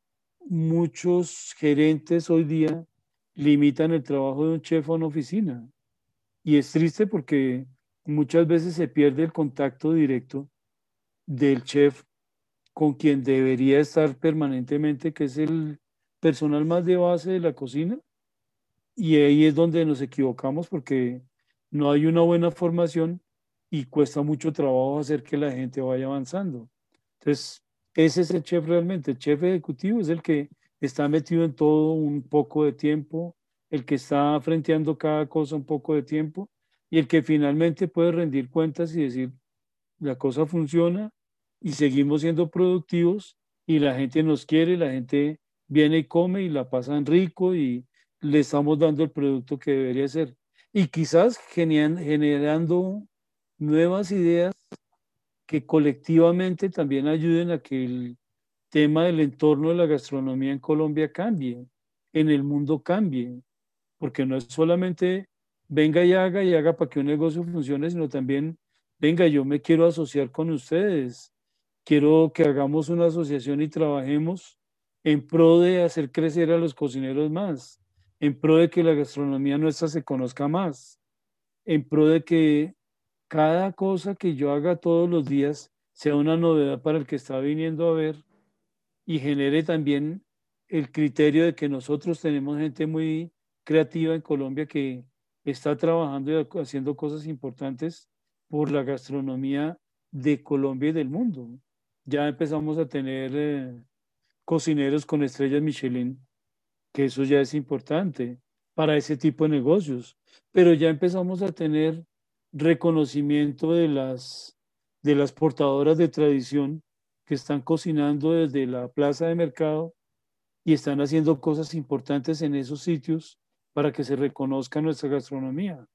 muchos gerentes hoy día limitan el trabajo de un chef a una oficina. Y es triste porque muchas veces se pierde el contacto directo del chef con quien debería estar permanentemente, que es el personal más de base de la cocina. Y ahí es donde nos equivocamos porque no hay una buena formación y cuesta mucho trabajo hacer que la gente vaya avanzando. Entonces, ese es el chef realmente. El chef ejecutivo es el que está metido en todo un poco de tiempo, el que está frenteando cada cosa un poco de tiempo y el que finalmente puede rendir cuentas y decir, la cosa funciona, y seguimos siendo productivos y la gente nos quiere, la gente viene y come y la pasan rico y le estamos dando el producto que debería ser. Y quizás generando nuevas ideas que colectivamente también ayuden a que el tema del entorno de la gastronomía en Colombia cambie, en el mundo cambie, porque no es solamente venga y haga y haga para que un negocio funcione, sino también venga, yo me quiero asociar con ustedes, quiero que hagamos una asociación y trabajemos en pro de hacer crecer a los cocineros más, en pro de que la gastronomía nuestra se conozca más, en pro de que cada cosa que yo haga todos los días sea una novedad para el que está viniendo a ver y genere también el criterio de que nosotros tenemos gente muy creativa en Colombia que está trabajando y haciendo cosas importantes por la gastronomía de Colombia y del mundo. Ya empezamos a tener eh, cocineros con estrellas Michelin, que eso ya es importante para ese tipo de negocios, pero ya empezamos a tener reconocimiento de las, de las portadoras de tradición que están cocinando desde la plaza de mercado y están haciendo cosas importantes en esos sitios para que se reconozca nuestra gastronomía.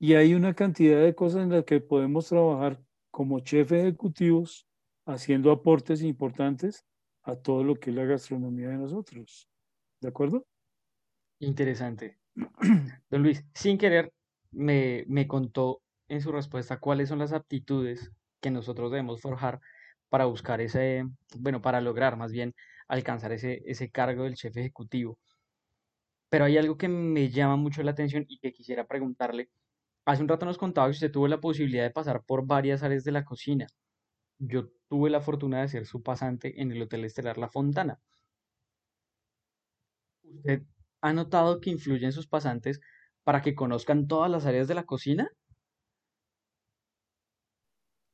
Y hay una cantidad de cosas en las que podemos trabajar como chef ejecutivos haciendo aportes importantes a todo lo que es la gastronomía de nosotros. ¿De acuerdo? Interesante. Don Luis, sin querer, me, me contó en su respuesta cuáles son las aptitudes que nosotros debemos forjar para buscar ese, bueno, para lograr más bien alcanzar ese, ese cargo del chef ejecutivo. Pero hay algo que me llama mucho la atención y que quisiera preguntarle. Hace un rato nos contaba que usted tuvo la posibilidad de pasar por varias áreas de la cocina. Yo tuve la fortuna de ser su pasante en el Hotel Estelar La Fontana. ¿Usted ha notado que influyen sus pasantes para que conozcan todas las áreas de la cocina?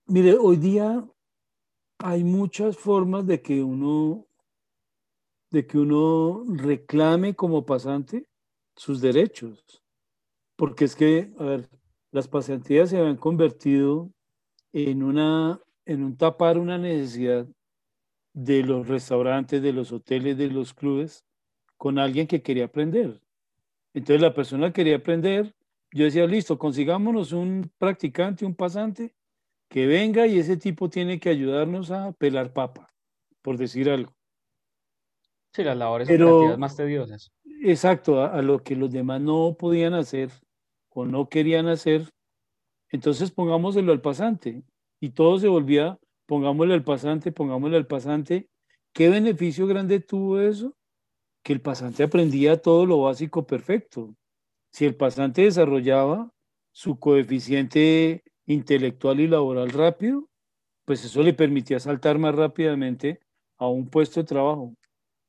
Mire, hoy día hay muchas formas de que uno de que uno reclame como pasante sus derechos. Porque es que, a ver, las pasantías se habían convertido en una en un tapar una necesidad de los restaurantes, de los hoteles, de los clubes, con alguien que quería aprender. Entonces la persona quería aprender, yo decía, listo, consigámonos un practicante, un pasante, que venga y ese tipo tiene que ayudarnos a pelar papa, por decir algo. Sí, las labores operativas más tediosas. Exacto, a, a, lo que los demás no podían hacer o no querían hacer, entonces pongámoselo al pasante. Y todo se volvía, pongámosle al pasante, pongámosle al pasante. ¿Qué beneficio grande tuvo eso? Que el pasante aprendía todo lo básico perfecto. Si el pasante desarrollaba su coeficiente intelectual y laboral rápido, pues eso le permitía saltar más rápidamente a un puesto de trabajo.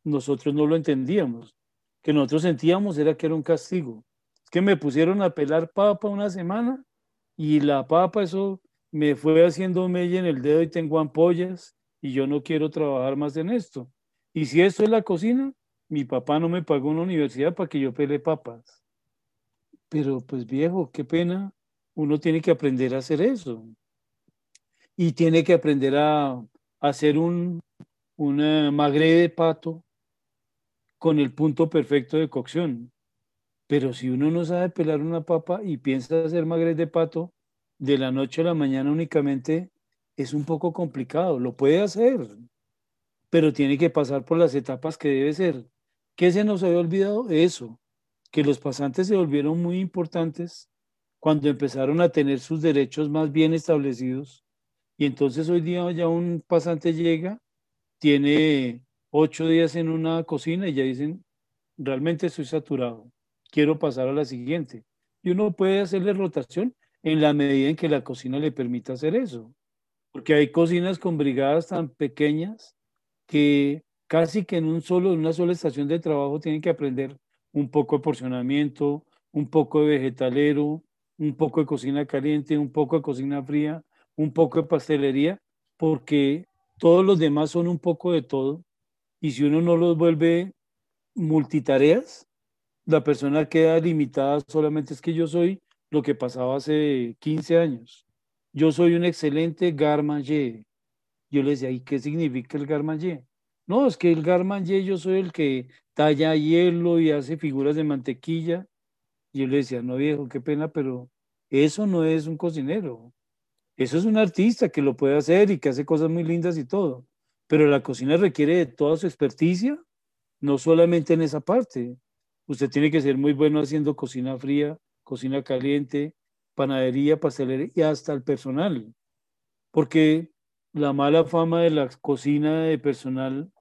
Nosotros no lo entendíamos. Que nosotros sentíamos era que era un castigo. Es que me pusieron a pelar papa una semana y la papa, eso me fue haciendo mella en el dedo y tengo ampollas y yo no quiero trabajar más en esto. Y si esto es la cocina, mi papá no me pagó una universidad para que yo pele papas. Pero pues viejo, qué pena uno tiene que aprender a hacer eso. Y tiene que aprender a, hacer un magre de pato con el punto perfecto de cocción. Pero si uno no sabe pelar una papa y piensa hacer magre de pato de la noche a la mañana únicamente, es un poco complicado. Lo puede hacer, pero tiene que pasar por las etapas que debe ser. ¿Qué se nos había olvidado? Eso, que los pasantes se volvieron muy importantes cuando empezaron a tener sus derechos más bien establecidos. Y entonces hoy día ya un pasante llega, tiene ocho días en una cocina y ya dicen, realmente estoy saturado, quiero pasar a la siguiente. Y uno puede hacerle rotación en la medida en que la cocina le permita hacer eso. Porque hay cocinas con brigadas tan pequeñas que casi que en un solo, una sola estación de trabajo tienen que aprender un poco de porcionamiento, un poco de vegetalero, un poco de cocina caliente, un poco de cocina fría, un poco de pastelería, porque todos los demás son un poco de todo. Y si uno no los vuelve multitareas, la persona queda limitada solamente es que yo soy lo que pasaba hace 15 años. Yo soy un excelente garmanger. Yo le decía, ¿y qué significa el garmanger? No, es que el garmanger yo soy el que talla hielo y hace figuras de mantequilla y yo le decía, no viejo, qué pena, pero eso no es un cocinero. Eso es un artista que lo puede hacer y que hace cosas muy lindas y todo. Pero la cocina requiere de toda su experticia, no solamente en esa parte. Usted tiene que ser muy bueno haciendo cocina fría, cocina caliente, panadería, pastelería y hasta el personal. Porque la mala fama de la cocina de personal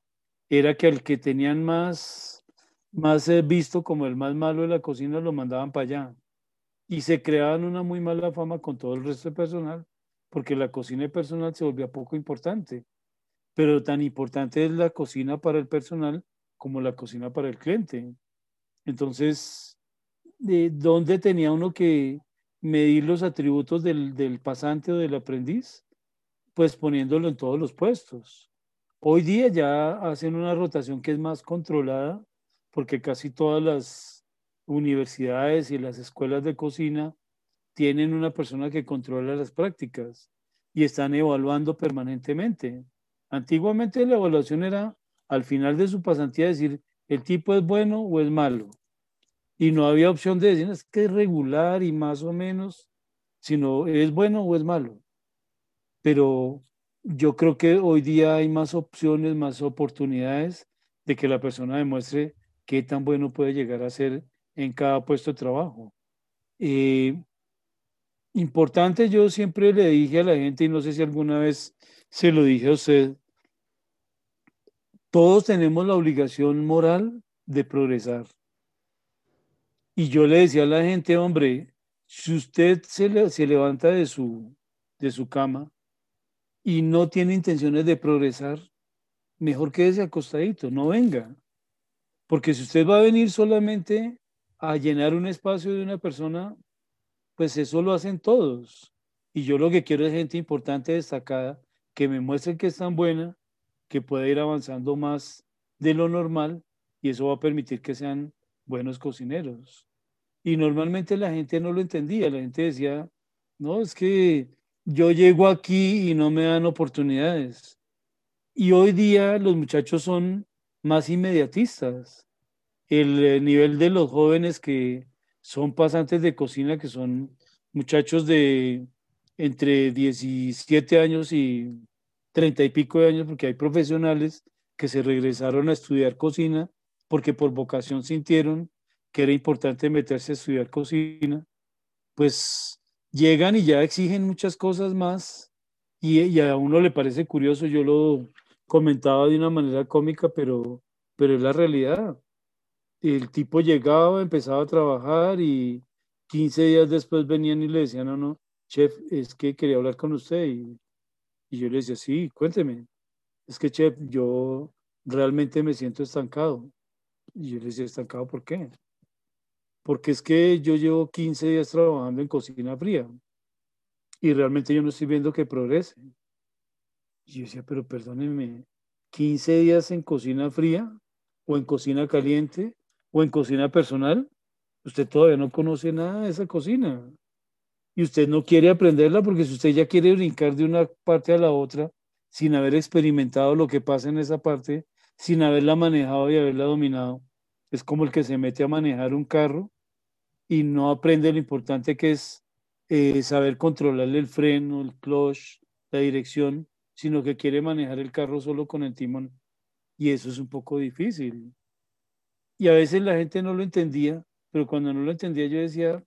era que al que tenían más, más eh, visto como el más malo de la cocina lo mandaban para allá. Y se creaban una muy mala fama con todo el resto de personal, porque la cocina de personal se volvía poco importante. Pero tan importante es la cocina para el personal como la cocina para el cliente. Entonces, ¿de dónde tenía uno que medir los atributos del, del pasante o del aprendiz? Pues poniéndolo en todos los puestos. Hoy día ya hacen una rotación que es más controlada porque casi todas las universidades y las escuelas de cocina tienen una persona que controla las prácticas y están evaluando permanentemente. Antiguamente la evaluación era al final de su pasantía decir el tipo es bueno o es malo. Y no había opción de decir es que es regular y más o menos, sino es bueno o es malo. Pero yo creo que hoy día hay más opciones, más oportunidades de que la persona demuestre qué tan bueno puede llegar a ser en cada puesto de trabajo. Eh, importante, yo siempre le dije a la gente, y no sé si alguna vez se lo dije a usted, todos tenemos la obligación moral de progresar. Y yo le decía a la gente, hombre, si usted se, se levanta de su, de su cama y no tiene intenciones de progresar, mejor quédese acostadito, no venga. Porque si usted va a venir solamente a llenar un espacio de una persona, pues eso lo hacen todos. Y yo lo que quiero es gente importante, destacada, que me muestre que es tan buena, que pueda ir avanzando más de lo normal y eso va a permitir que sean buenos cocineros. Y normalmente la gente no lo entendía, la gente decía, no, es que yo llego aquí y no me dan oportunidades. Y hoy día los muchachos son más inmediatistas. El eh, nivel de los jóvenes que son pasantes de cocina, que son muchachos de entre 17 años y 30 y pico de años, porque hay profesionales que se regresaron a estudiar cocina porque por vocación sintieron que era importante meterse a estudiar cocina, pues llegan y ya exigen muchas cosas más y, a uno le parece curioso, yo lo comentaba de una manera cómica, pero, pero es la realidad. El tipo llegaba, empezaba a trabajar y 15 días después venían y le decían, no, no, chef, es que quería hablar con usted. Y, y yo le decía, sí, cuénteme. Es que, chef, yo realmente me siento estancado. Y yo le decía, estancado, ¿por qué? Porque es que yo llevo 15 días trabajando en cocina fría y realmente yo no estoy viendo que progrese. Y yo decía, pero perdónenme, 15 días en cocina fría o en cocina caliente o en cocina personal, usted todavía no conoce nada de esa cocina. Y usted no quiere aprenderla porque si usted ya quiere brincar de una parte a la otra sin haber experimentado lo que pasa en esa parte, sin haberla manejado y haberla dominado, es como el que se mete a manejar un carro y no aprende lo importante que es eh, saber controlarle el freno, el clutch, la dirección, sino que quiere manejar el carro solo con el timón. Y eso es un poco difícil. Y a veces la gente no lo entendía, pero cuando no lo entendía yo decía,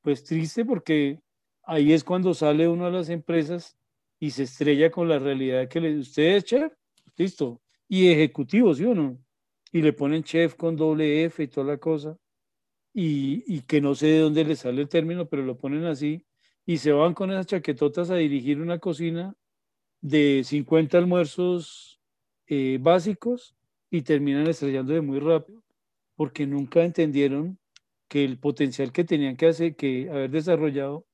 pues triste porque ahí es cuando sale uno a las empresas y se estrella con la realidad que le, usted es chef, listo, y ejecutivo, ¿sí o no? Y le ponen chef con doble F y toda la cosa y, que no sé de dónde le sale el término, pero lo ponen así, y se van con esas chaquetotas a dirigir una cocina de 50 almuerzos eh, básicos y terminan estrellando de muy rápido, porque nunca entendieron que el potencial que tenían que hacer, que haber desarrollado,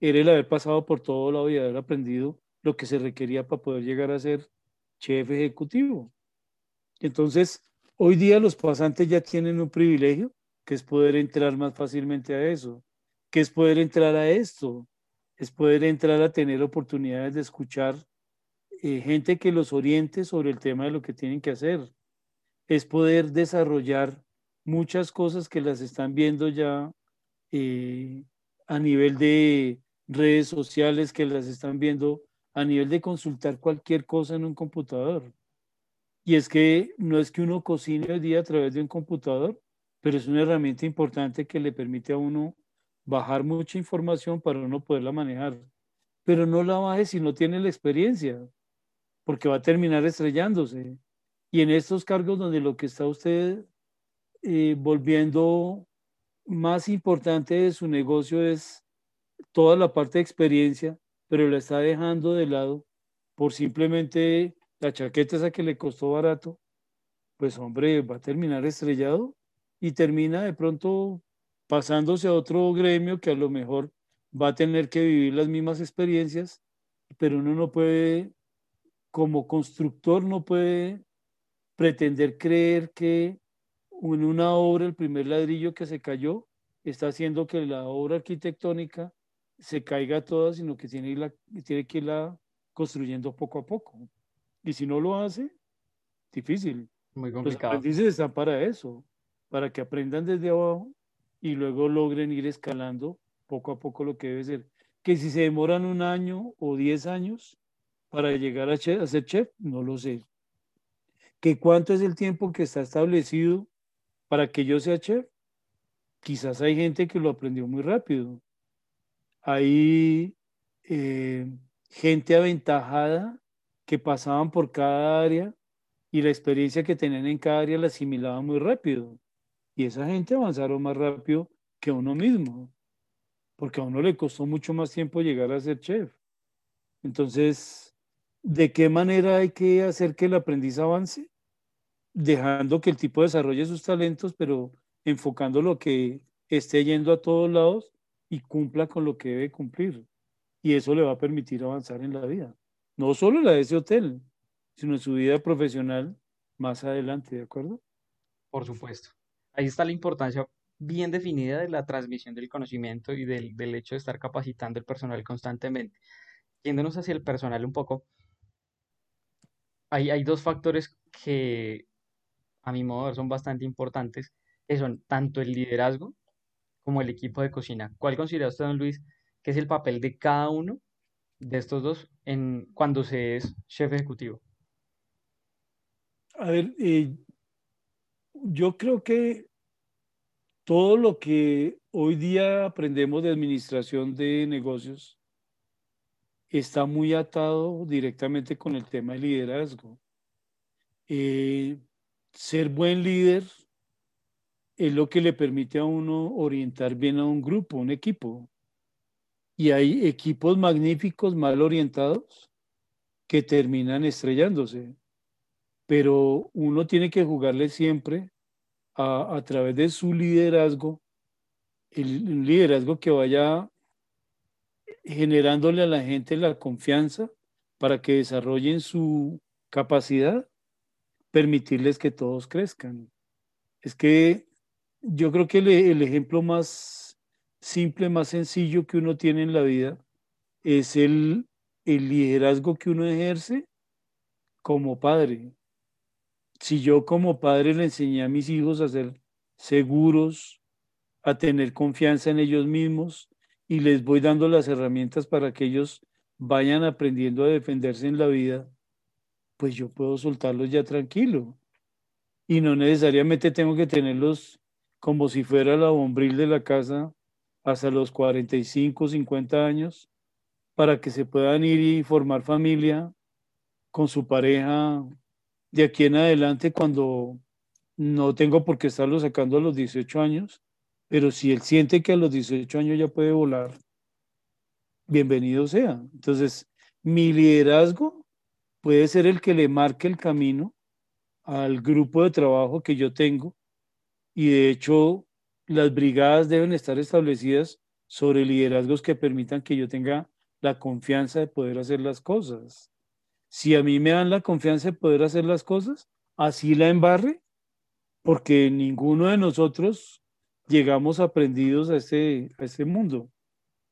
era el haber pasado por todo lado y haber aprendido lo que se requería para poder llegar a ser chef ejecutivo. Entonces, hoy día los pasantes ya tienen un privilegio que es poder entrar más fácilmente a eso, que es poder entrar a esto, es poder entrar a tener oportunidades de escuchar eh, gente que los oriente sobre el tema de lo que tienen que hacer, es poder desarrollar muchas cosas que las están viendo ya eh, a nivel de redes sociales, que las están viendo a nivel de consultar cualquier cosa en un computador. Y es que no es que uno cocine hoy día a través de un computador, pero es una herramienta importante que le permite a uno bajar mucha información para uno poderla manejar. Pero no la baje si no tiene la experiencia. porque va a terminar estrellándose. Y en estos cargos donde lo que está usted eh, volviendo más importante de su negocio es toda la parte de experiencia, pero la está dejando de lado por simplemente la chaqueta esa que le costó barato, pues hombre, va a terminar estrellado y termina de pronto pasándose a otro gremio que a lo mejor va a tener que vivir las mismas experiencias, pero uno no puede, como constructor, no puede pretender creer que en una obra el primer ladrillo que se cayó está haciendo que la obra arquitectónica se caiga toda, sino que tiene, la, tiene que irla construyendo poco a poco. Y si no lo hace, difícil. Muy complicado. Los aprendices están para eso, para que aprendan desde abajo y luego logren ir escalando poco a poco lo que debe ser. Que si se demoran un año o diez años para llegar a, ser chef, no lo sé. Que cuánto es el tiempo que está establecido para que yo sea chef, quizás hay gente que lo aprendió muy rápido. Hay eh, gente aventajada que pasaban por cada área y la experiencia que tenían en cada área la asimilaban muy rápido. Y esa gente avanzaron más rápido que uno mismo, porque a uno le costó mucho más tiempo llegar a ser chef. Entonces, ¿de qué manera hay que hacer que el aprendiz avance? Dejando que el tipo desarrolle sus talentos, pero enfocando lo que esté yendo a todos lados y cumpla con lo que debe cumplir. Y eso le va a permitir avanzar en la vida. No solo la de ese hotel, sino en su vida profesional más adelante, ¿de acuerdo? Por supuesto. Ahí está la importancia bien definida de la transmisión del conocimiento y del, del hecho de estar capacitando el personal constantemente. Yéndonos hacia el personal un poco, hay, hay dos factores que a mi modo de ver son bastante importantes, que son tanto el liderazgo como el equipo de cocina. ¿Cuál considera usted, don Luis, que es el papel de cada uno de estos dos en, cuando se es chef ejecutivo? A ver, eh, yo creo que todo lo que hoy día aprendemos de administración de negocios está muy atado directamente con el tema de liderazgo. Eh, ser buen líder es lo que le permite a uno orientar bien a un grupo, un equipo. Y hay equipos magníficos mal orientados que terminan estrellándose. Pero uno tiene que jugarle siempre a, a través de su liderazgo, el, liderazgo que vaya generándole a la gente la confianza para que desarrollen su capacidad, permitirles que todos crezcan. Es que yo creo que el, ejemplo más simple, más sencillo que uno tiene en la vida es el, el liderazgo que uno ejerce como padre. Si yo como padre le enseñé a mis hijos a ser seguros, a tener confianza en ellos mismos y les voy dando las herramientas para que ellos vayan aprendiendo a defenderse en la vida, pues yo puedo soltarlos ya tranquilo. Y no necesariamente tengo que tenerlos como si fuera la bombril de la casa hasta los 45, 50 años, para que se puedan ir y formar familia con su pareja de aquí en adelante cuando no tengo por qué estarlo sacando a los 18 años, pero si él siente que a los 18 años ya puede volar, bienvenido sea. Entonces, mi liderazgo puede ser el que le marque el camino al grupo de trabajo que yo tengo y de hecho las brigadas deben estar establecidas sobre liderazgos que permitan que yo tenga la confianza de poder hacer las cosas. Si a mí me dan la confianza de poder hacer las cosas, así la embarre, porque ninguno de nosotros llegamos aprendidos a este, a este mundo.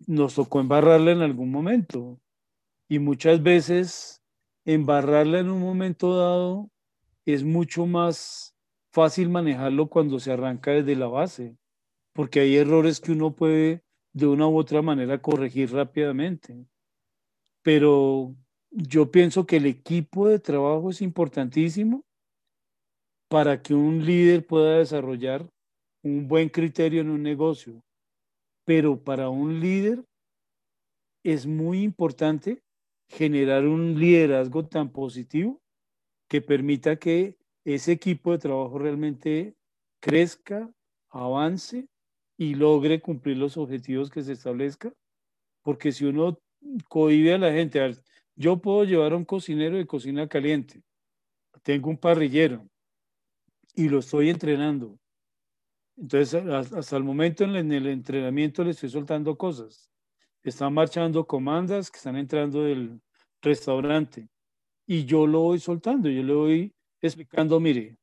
Nos tocó embarrarla en algún momento. Y muchas veces embarrarla en un momento dado es mucho más fácil manejarlo cuando se arranca desde la base, porque hay errores que uno puede de una u otra manera corregir rápidamente. Pero yo pienso que el equipo de trabajo es importantísimo para que un líder pueda desarrollar un buen criterio en un negocio. Pero para un líder es muy importante generar un liderazgo tan positivo que permita que ese equipo de trabajo realmente crezca, avance y logre cumplir los objetivos que se establezca. Porque si uno cohibe a la gente, yo puedo llevar a un cocinero de cocina caliente, tengo un parrillero y lo estoy entrenando. Entonces, hasta el momento en el entrenamiento le estoy soltando cosas. Están marchando comandas que están entrando del restaurante y yo lo voy soltando, yo le voy explicando, mire,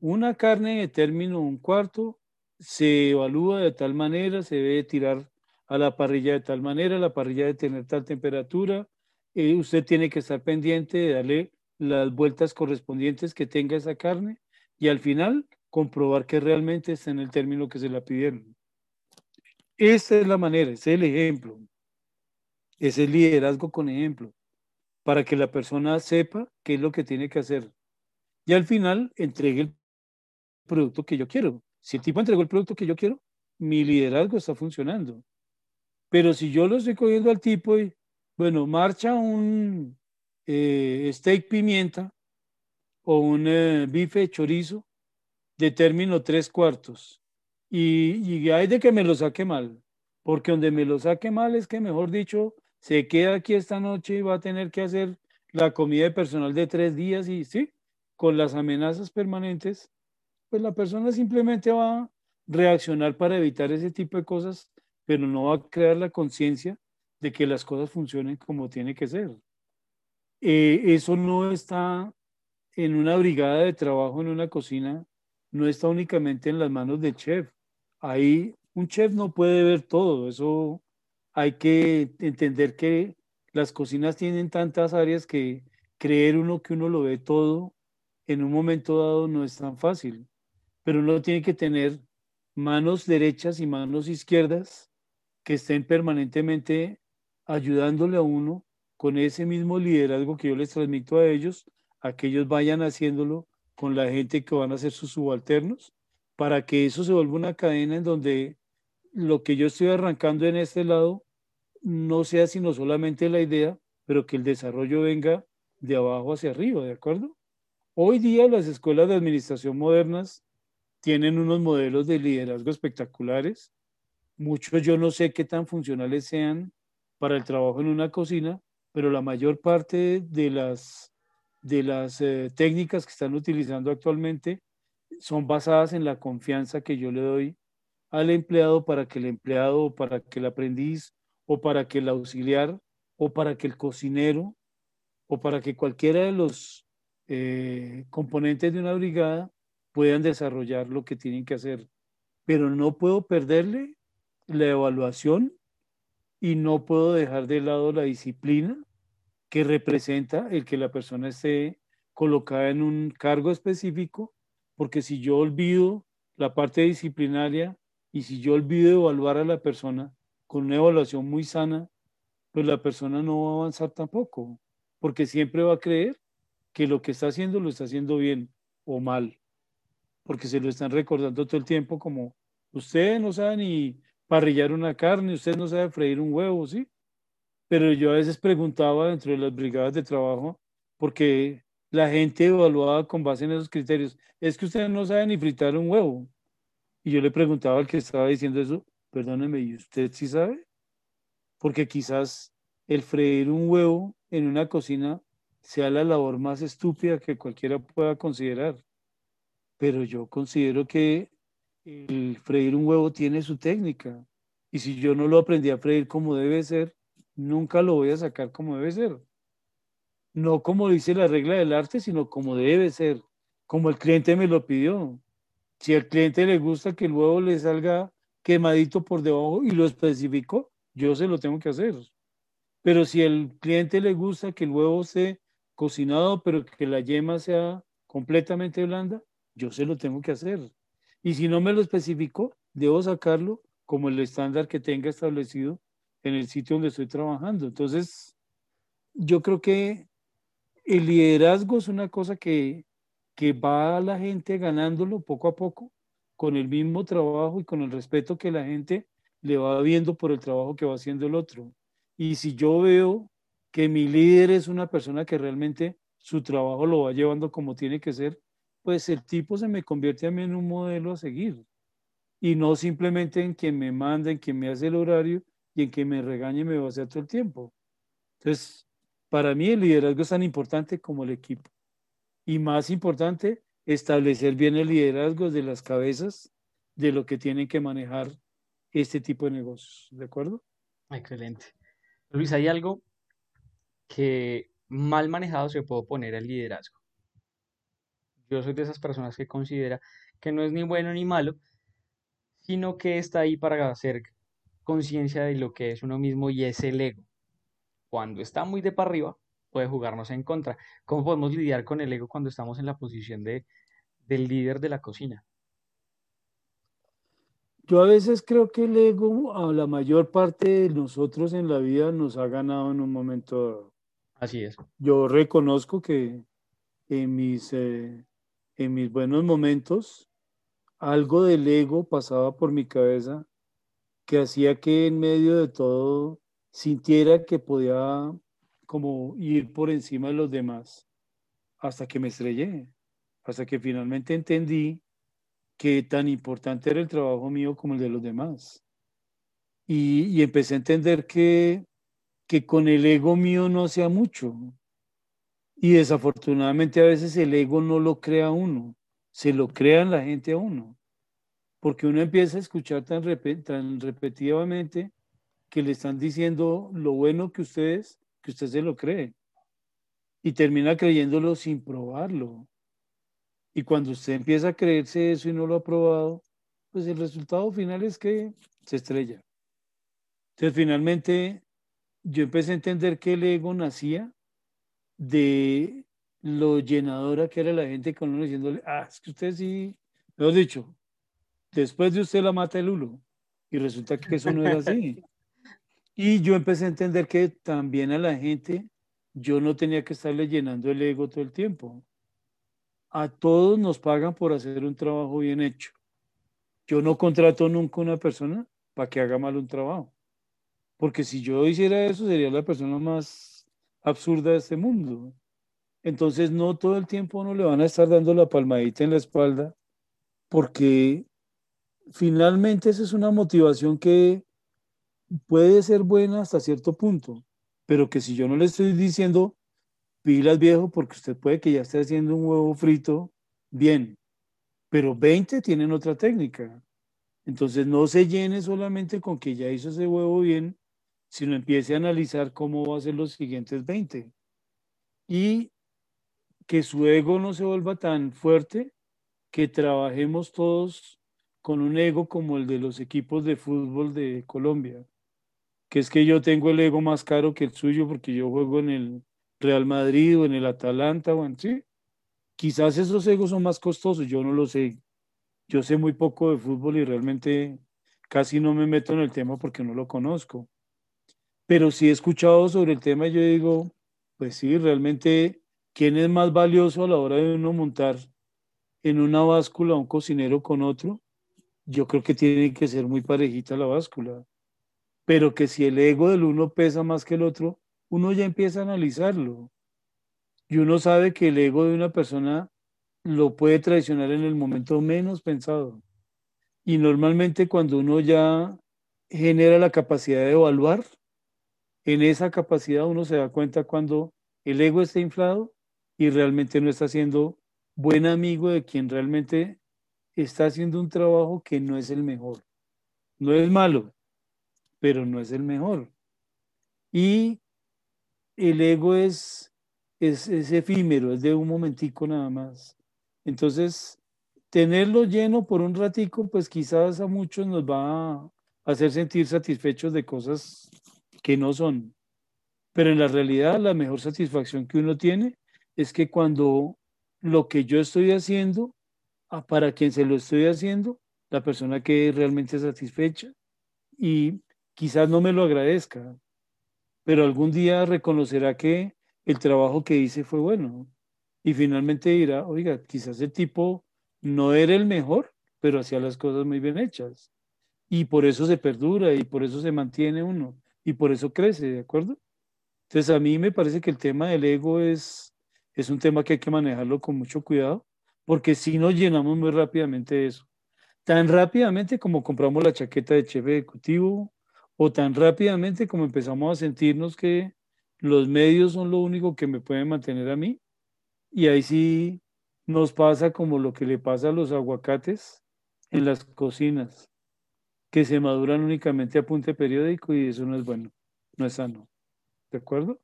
una carne de término un cuarto se evalúa de tal manera, se debe tirar a la parrilla de tal manera, la parrilla debe tener tal temperatura, eh, usted tiene que estar pendiente de darle las vueltas correspondientes que tenga esa carne y al final comprobar que realmente está en el término que se la pidieron. Esa es la manera, es el ejemplo. Es liderazgo con ejemplo, para que la persona sepa qué es lo que tiene que hacer. Y al final entregue el producto que yo quiero. Si el tipo entregó el producto que yo quiero, mi liderazgo está funcionando. Pero si yo lo estoy cogiendo al tipo y, bueno, marcha un eh, steak pimienta o un eh, bife chorizo de término tres cuartos. Y, y hay de que me lo saque mal, porque donde me lo saque mal es que, mejor dicho, se queda aquí esta noche y va a tener que hacer la comida de personal de tres días y sí, con las amenazas permanentes, pues la persona simplemente va a reaccionar para evitar ese tipo de cosas, pero no va a crear la conciencia de que las cosas funcionen como tiene que ser. Eh, eso no está en una brigada de trabajo, en una cocina, no está únicamente en las manos del chef. Ahí un chef no puede ver todo, eso hay que entender que las cocinas tienen tantas áreas que creer uno que uno lo ve todo en un momento dado no es tan fácil, pero uno tiene que tener manos derechas y manos izquierdas que estén permanentemente ayudándole a uno con ese mismo liderazgo que yo les transmito a ellos, a que ellos vayan haciéndolo con la gente que van a ser sus subalternos, para que eso se vuelva una cadena en donde lo que yo estoy arrancando en este lado no sea sino solamente la idea, pero que el desarrollo venga de abajo hacia arriba, ¿de acuerdo? Hoy día las escuelas de administración modernas tienen unos modelos de liderazgo espectaculares. Muchos yo no sé qué tan funcionales sean para el trabajo en una cocina, pero la mayor parte de las, de las eh, técnicas que están utilizando actualmente son basadas en la confianza que yo le doy al empleado para que el empleado, para que el aprendiz o para que el auxiliar o para que el cocinero o para que cualquiera de los eh, componentes de una brigada puedan desarrollar lo que tienen que hacer. Pero no puedo perderle la evaluación y no puedo dejar de lado la disciplina que representa el que la persona esté colocada en un cargo específico, porque si yo olvido la parte disciplinaria y si yo olvido evaluar a la persona, con una evaluación muy sana, pues la persona no va a avanzar tampoco, porque siempre va a creer que lo que está haciendo lo está haciendo bien o mal, porque se lo están recordando todo el tiempo como usted no sabe ni parrillar una carne, usted no sabe freír un huevo, ¿sí? Pero yo a veces preguntaba dentro de las brigadas de trabajo, porque la gente evaluaba con base en esos criterios, es que usted no sabe ni fritar un huevo. Y yo le preguntaba al que estaba diciendo eso, Perdóneme, ¿y usted sí sabe? Porque quizás el freír un huevo en una cocina sea la labor más estúpida que cualquiera pueda considerar. Pero yo considero que el freír un huevo tiene su técnica. Y si yo no lo aprendí a freír como debe ser, nunca lo voy a sacar como debe ser. No como dice la regla del arte, sino como debe ser, como el cliente me lo pidió. Si al cliente le gusta que el huevo le salga quemadito por debajo y lo especificó, yo se lo tengo que hacer. Pero si al cliente le gusta que el huevo esté cocinado, pero que la yema sea completamente blanda, yo se lo tengo que hacer. Y si no me lo especificó, debo sacarlo como el estándar que tenga establecido en el sitio donde estoy trabajando. Entonces, yo creo que el liderazgo es una cosa que, que va a la gente ganándolo poco a poco con el mismo trabajo y con el respeto que la gente le va viendo por el trabajo que va haciendo el otro. Y si yo veo que mi líder es una persona que realmente su trabajo lo va llevando como tiene que ser, pues el tipo se me convierte a mí en un modelo a seguir. Y no simplemente en quien me manda, en quien me hace el horario y en quien me regañe y me va a hacer todo el tiempo. Entonces, para mí el liderazgo es tan importante como el equipo. Y más importante, establecer bien el liderazgo de las cabezas de lo que tienen que manejar este tipo de negocios. ¿De acuerdo? Excelente. Luis, hay algo que mal manejado se puede oponer al liderazgo. Yo soy de esas personas que considera que no es ni bueno ni malo, sino que está ahí para hacer conciencia de lo que es uno mismo y es el ego. Cuando está muy de para arriba, puede jugarnos en contra. ¿Cómo podemos lidiar con el ego cuando estamos en la posición de, del líder de la cocina? Yo a veces creo que el ego a la mayor parte de nosotros en la vida nos ha ganado en un momento. Así es. Yo reconozco que en mis, eh, en mis buenos momentos algo del ego pasaba por mi cabeza que hacía que en medio de todo sintiera que podía como ir por encima de los demás hasta que me estrellé, hasta que finalmente entendí que tan importante era el trabajo mío como el de los demás. Y, empecé a entender que, que con el ego mío no hacía mucho. Y desafortunadamente a veces el ego no lo crea uno, se lo crean la gente a uno. Porque uno empieza a escuchar tan, tan repetitivamente que le están diciendo lo bueno que usted es, que usted se lo cree. Y termina creyéndolo sin probarlo. Y cuando usted empieza a creerse eso y no lo ha probado, pues el resultado final es que se estrella. Entonces finalmente yo empecé a entender que el ego nacía de lo llenadora que era la gente con uno diciéndole, ah, es que usted sí, lo he dicho, después de usted la mata el hulo. Y resulta que eso no era así. Y yo empecé a entender que también a la gente yo no tenía que estarle llenando el ego todo el tiempo. A todos nos pagan por hacer un trabajo bien hecho. Yo no contrato nunca una persona para que haga mal un trabajo. Porque si yo hiciera eso, sería la persona más absurda de este mundo. Entonces, no todo el tiempo no le van a estar dando la palmadita en la espalda, porque finalmente esa es una motivación que puede ser buena hasta cierto punto, pero que si yo no le estoy diciendo pilas viejo, porque usted puede que ya esté haciendo un huevo frito, bien, pero 20 tienen otra técnica. Entonces no se llene solamente con que ya hizo ese huevo bien, sino empiece a analizar cómo va a ser los siguientes 20. Y que su ego no se vuelva tan fuerte, que trabajemos todos con un ego como el de los equipos de fútbol de Colombia, que es que yo tengo el ego más caro que el suyo porque yo juego en el Real Madrid o en el Atalanta o en sí. Quizás esos egos son más costosos, yo no lo sé. Yo sé muy poco de fútbol y realmente casi no me meto en el tema porque no lo conozco. Pero sí he escuchado sobre el tema yo digo, pues sí, realmente, ¿quién es más valioso a la hora de uno montar en una báscula un cocinero con otro? Yo creo que tiene que ser muy parejita la báscula. Pero que si el ego del uno pesa más que el otro, uno ya empieza a analizarlo. Y uno sabe que el ego de una persona lo puede traicionar en el momento menos pensado. Y normalmente cuando uno ya genera la capacidad de evaluar, en esa capacidad uno se da cuenta cuando el ego está inflado y realmente no está siendo buen amigo de quien realmente está haciendo un trabajo que no es el mejor. No es malo, pero no es el mejor. Y el ego es, es, efímero, es de un momentico nada más. Entonces, tenerlo lleno por un ratico, pues quizás a muchos nos va a hacer sentir satisfechos de cosas que no son. Pero en la realidad, la mejor satisfacción que uno tiene es que cuando lo que yo estoy haciendo, para quien se lo estoy haciendo, la persona quede realmente satisfecha y quizás no me lo agradezca, pero algún día reconocerá que el trabajo que hice fue bueno. Y finalmente dirá, oiga, quizás el tipo no era el mejor, pero hacía las cosas muy bien hechas. Y por eso se perdura y por eso se mantiene uno y por eso crece, ¿de acuerdo? Entonces a mí me parece que el tema del ego es, es un tema que hay que manejarlo con mucho cuidado, porque si nos llenamos muy rápidamente de eso. Tan rápidamente como compramos la chaqueta de chef ejecutivo, o tan rápidamente como empezamos a sentirnos que los medios son lo único que me pueden mantener a mí. Y ahí sí nos pasa como lo que le pasa a los aguacates en las cocinas, que se maduran únicamente a punte periódico y eso no es bueno, no es sano. ¿De acuerdo?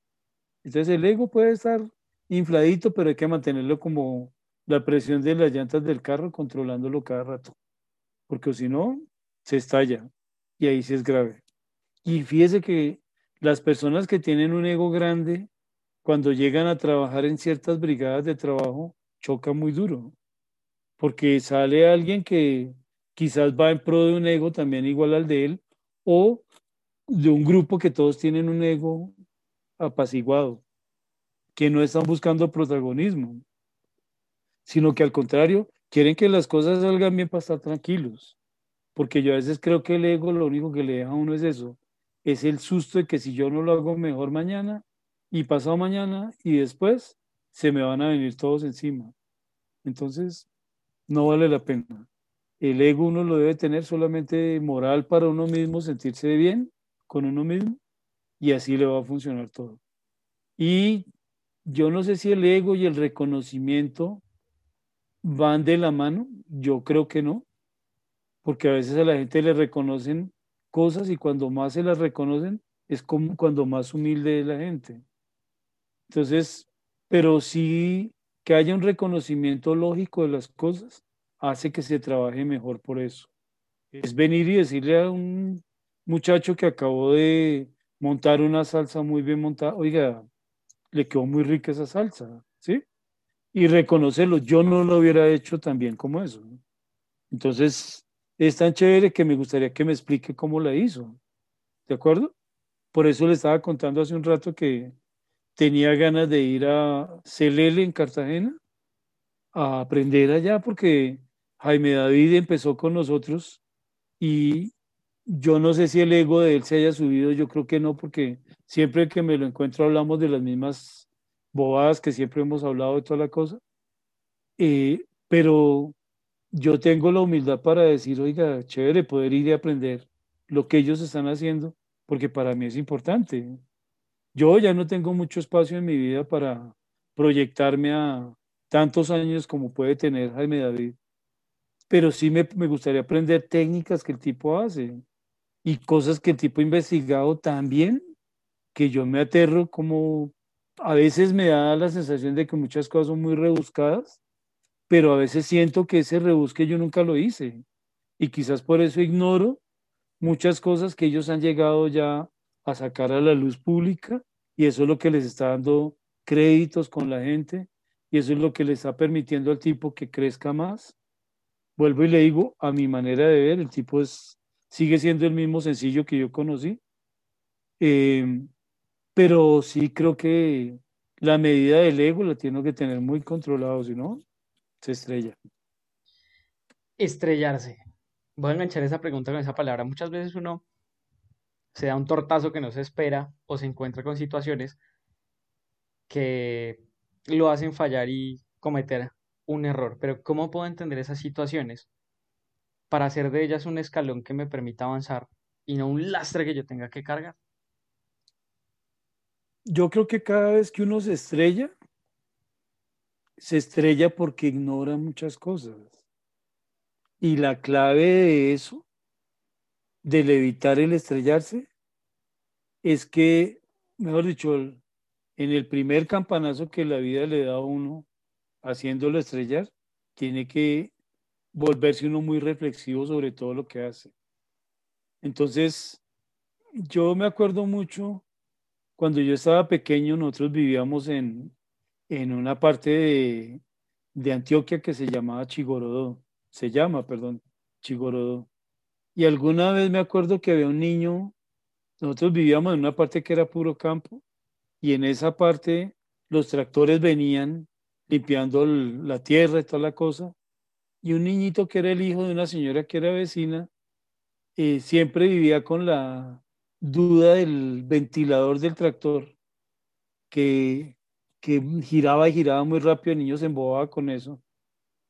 Entonces el ego puede estar infladito, pero hay que mantenerlo como la presión de las llantas del carro, controlándolo cada rato, porque si no, se estalla y ahí sí es grave. Y fíjese que las personas que tienen un ego grande, cuando llegan a trabajar en ciertas brigadas de trabajo, choca muy duro, porque sale alguien que quizás va en pro de un ego también igual al de él, o de un grupo que todos tienen un ego apaciguado, que no están buscando protagonismo, sino que al contrario, quieren que las cosas salgan bien para estar tranquilos, porque yo a veces creo que el ego lo único que le deja a uno es eso, es el susto de que si yo no lo hago mejor mañana y pasado mañana y después se me van a venir todos encima. Entonces, no vale la pena. El ego uno lo debe tener solamente moral para uno mismo, sentirse bien con uno mismo y así le va a funcionar todo. Y yo no sé si el ego y el reconocimiento van de la mano, yo creo que no, porque a veces a la gente le reconocen cosas y cuando más se las reconocen es como cuando más humilde es la gente. Entonces, pero sí que haya un reconocimiento lógico de las cosas hace que se trabaje mejor por eso. Es venir y decirle a un muchacho que acabó de montar una salsa muy bien montada, oiga, le quedó muy rica esa salsa, ¿sí? Y reconocerlo, yo no lo hubiera hecho tan bien como eso. Entonces, es tan chévere que me gustaría que me explique cómo la hizo. ¿De acuerdo? Por eso le estaba contando hace un rato que tenía ganas de ir a Celele en Cartagena a aprender allá porque Jaime David empezó con nosotros y yo no sé si el ego de él se haya subido, yo creo que no, porque siempre que me lo encuentro hablamos de las mismas bobadas que siempre hemos hablado de toda la cosa. Eh, pero yo tengo la humildad para decir, oiga, chévere poder ir y aprender lo que ellos están haciendo, porque para mí es importante. Yo ya no tengo mucho espacio en mi vida para proyectarme a tantos años como puede tener Jaime David, pero sí me, me gustaría aprender técnicas que el tipo hace y cosas que el tipo ha investigado también, que yo me aterro como a veces me da la sensación de que muchas cosas son muy rebuscadas pero a veces siento que ese rebusque yo nunca lo hice y quizás por eso ignoro muchas cosas que ellos han llegado ya a sacar a la luz pública y eso es lo que les está dando créditos con la gente y eso es lo que le está permitiendo al tipo que crezca más. Vuelvo y le digo, a mi manera de ver, el tipo es, sigue siendo el mismo sencillo que yo conocí, em, pero sí creo que la medida del ego la tiene que tener muy controlado, si no, se estrella. Estrellarse. Voy a enganchar esa pregunta con esa palabra. Muchas veces uno se da un tortazo que no se espera o se encuentra con situaciones que lo hacen fallar y cometer un error. Pero ¿cómo puedo entender esas situaciones para hacer de ellas un escalón que me permita avanzar y no un lastre que yo tenga que cargar? Yo creo que cada vez que uno se estrella, se estrella porque ignora muchas cosas. Y la clave de eso, del evitar el estrellarse, es que, mejor dicho, en el primer campanazo que la vida le da a uno haciéndolo estrellar, tiene que volverse uno muy reflexivo sobre todo lo que hace. Entonces, yo me acuerdo mucho, cuando yo estaba pequeño, nosotros vivíamos en, en una parte de, Antioquia que se llamaba Chigorodó, se llama, perdón, Chigorodó. Y alguna vez me acuerdo que había un niño, nosotros vivíamos en una parte que era puro campo, y en esa parte los tractores venían limpiando la tierra y toda la cosa, y un niñito que era el hijo de una señora que era vecina, eh, siempre vivía con la duda del ventilador del tractor que, que giraba y giraba muy rápido, el niño se embobaba con eso.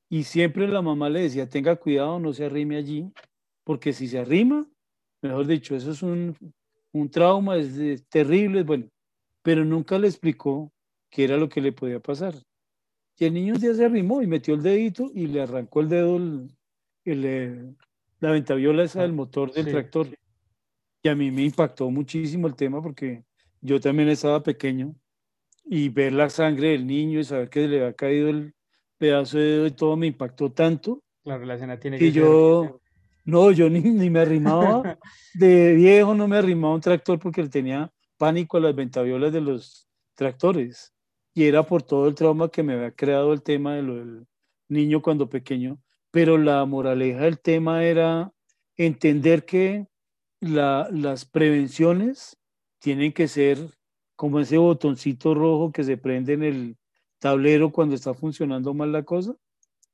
Y siempre la mamá le decía, tenga cuidado, no se arrime allí, porque si se arrima, mejor dicho, eso es un, un trauma, es, terrible, bueno, pero nunca le explicó qué era lo que le podía pasar. Y el niño un día se arrimó y metió el dedito y le arrancó el dedo, el, eh, la ventaviola esa del motor del tractor. Y a mí me impactó muchísimo el tema porque yo también estaba pequeño y ver la sangre del niño y saber que le había caído el pedazo de dedo y todo me impactó tanto. Claro, la escena tiene que, que yo, no, yo ni, ni me arrimaba, de viejo no me arrimaba un tractor porque tenía pánico a las ventaviolas de los tractores. Y era por todo el trauma que me había creado el tema de lo del niño cuando pequeño. Pero la moraleja del tema era entender que las prevenciones tienen que ser como ese botoncito rojo que se prende en el tablero cuando está funcionando mal la cosa.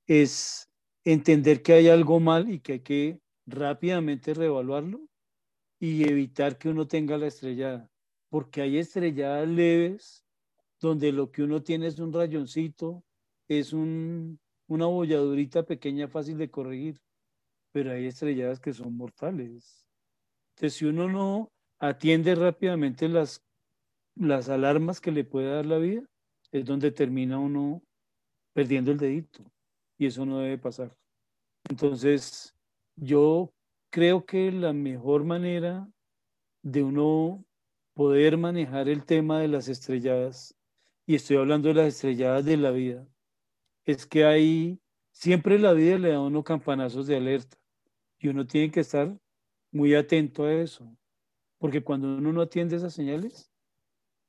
Es entender que hay algo mal y que hay que rápidamente reevaluarlo y evitar que uno tenga la estrellada, porque hay estrelladas leves donde lo que uno tiene es un rayoncito, es un, una bolladurita pequeña fácil de corregir, pero hay estrelladas que son mortales. Entonces, si uno no atiende rápidamente las, las alarmas que le puede dar la vida, es donde termina uno perdiendo el dedito y eso no debe pasar. Entonces, yo creo que la mejor manera de uno poder manejar el tema de las estrelladas, y estoy hablando de las estrelladas de la vida, es que hay, siempre la vida le da a uno campanazos de alerta y uno tiene que estar muy atento a eso, porque cuando uno no atiende esas señales,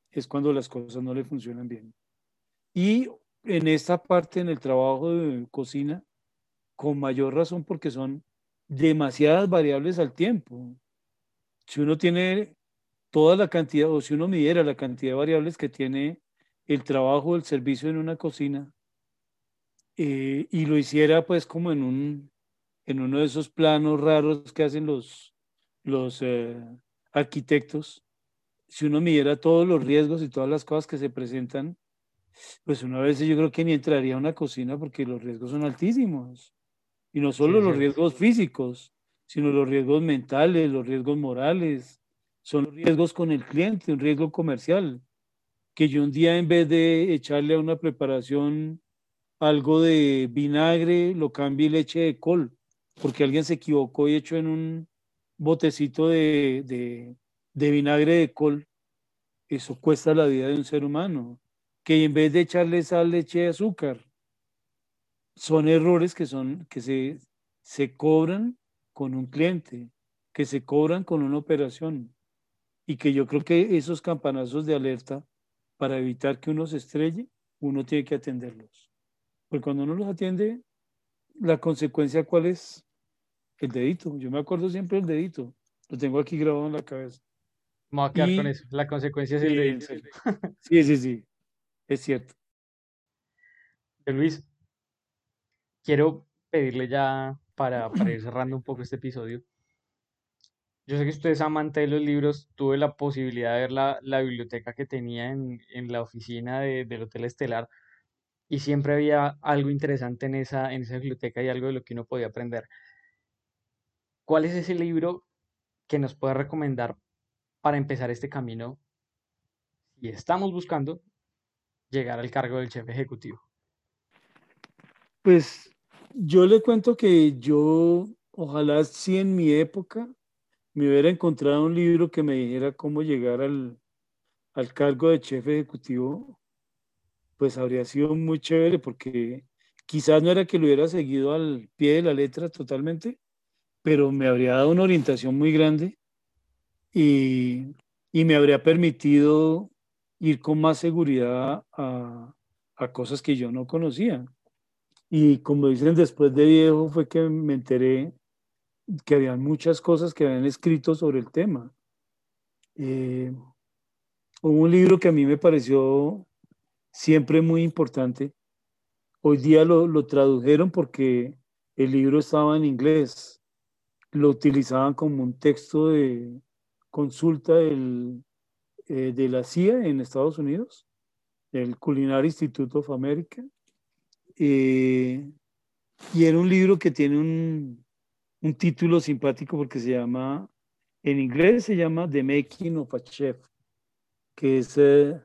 es cuando las cosas no le funcionan bien. Y en esta parte, en el trabajo de cocina, con mayor razón porque son demasiadas variables al tiempo. Si uno tiene toda la cantidad, o si uno midiera la cantidad de variables que tiene el trabajo, el servicio en una cocina, eh, y lo hiciera pues como en, un, en uno de esos planos raros que hacen los, los eh, arquitectos, si uno midiera todos los riesgos y todas las cosas que se presentan, pues una vez yo creo que ni entraría a una cocina porque los riesgos son altísimos. Y no solo los riesgos físicos, sino los riesgos mentales, los riesgos morales, son los riesgos con el cliente, un riesgo comercial. Que yo un día en vez de echarle a una preparación algo de vinagre, lo cambie leche de col, porque alguien se equivocó y echó en un botecito de, de, vinagre de col. Eso cuesta la vida de un ser humano que en vez de echarle sal, leche de azúcar. Son errores que, son, que se, se cobran con un cliente, que se cobran con una operación. Y que yo creo que esos campanazos de alerta, para evitar que uno se estrelle, uno tiene que atenderlos. Porque cuando uno los atiende, la consecuencia cuál es? El dedito. Yo me acuerdo siempre del dedito. Lo tengo aquí grabado en la cabeza. Vamos a quedar con eso. La consecuencia es el dedito. Sí, sí, sí. Es cierto. Luis, quiero pedirle ya para, ir cerrando un poco este episodio. Yo sé que usted es amante de los libros. Tuve la posibilidad de ver la, biblioteca que tenía en, la oficina del Hotel Estelar y siempre había algo interesante en esa, en esa biblioteca y algo de lo que uno podía aprender. ¿Cuál es ese libro que nos puede recomendar para empezar este camino si estamos buscando llegar al cargo del jefe ejecutivo? Pues yo le cuento que yo, ojalá si en mi época me hubiera encontrado un libro que me dijera cómo llegar al, al cargo de jefe ejecutivo, pues habría sido muy chévere porque quizás no era que lo hubiera seguido al pie de la letra totalmente, pero me habría dado una orientación muy grande y, y me habría permitido ir con más seguridad a, cosas que yo no conocía. Y como dicen, después de viejo fue que me enteré que había muchas cosas que habían escrito sobre el tema. Eh, hubo un libro que a mí me pareció siempre muy importante. Hoy día lo, lo tradujeron porque el libro estaba en inglés. Lo utilizaban como un texto de consulta del, eh, de la CIA en Estados Unidos el Culinary Institute of America. Eh, y era un libro que tiene un, un título simpático porque se llama, en inglés se llama The Making of a Chef, que es eh,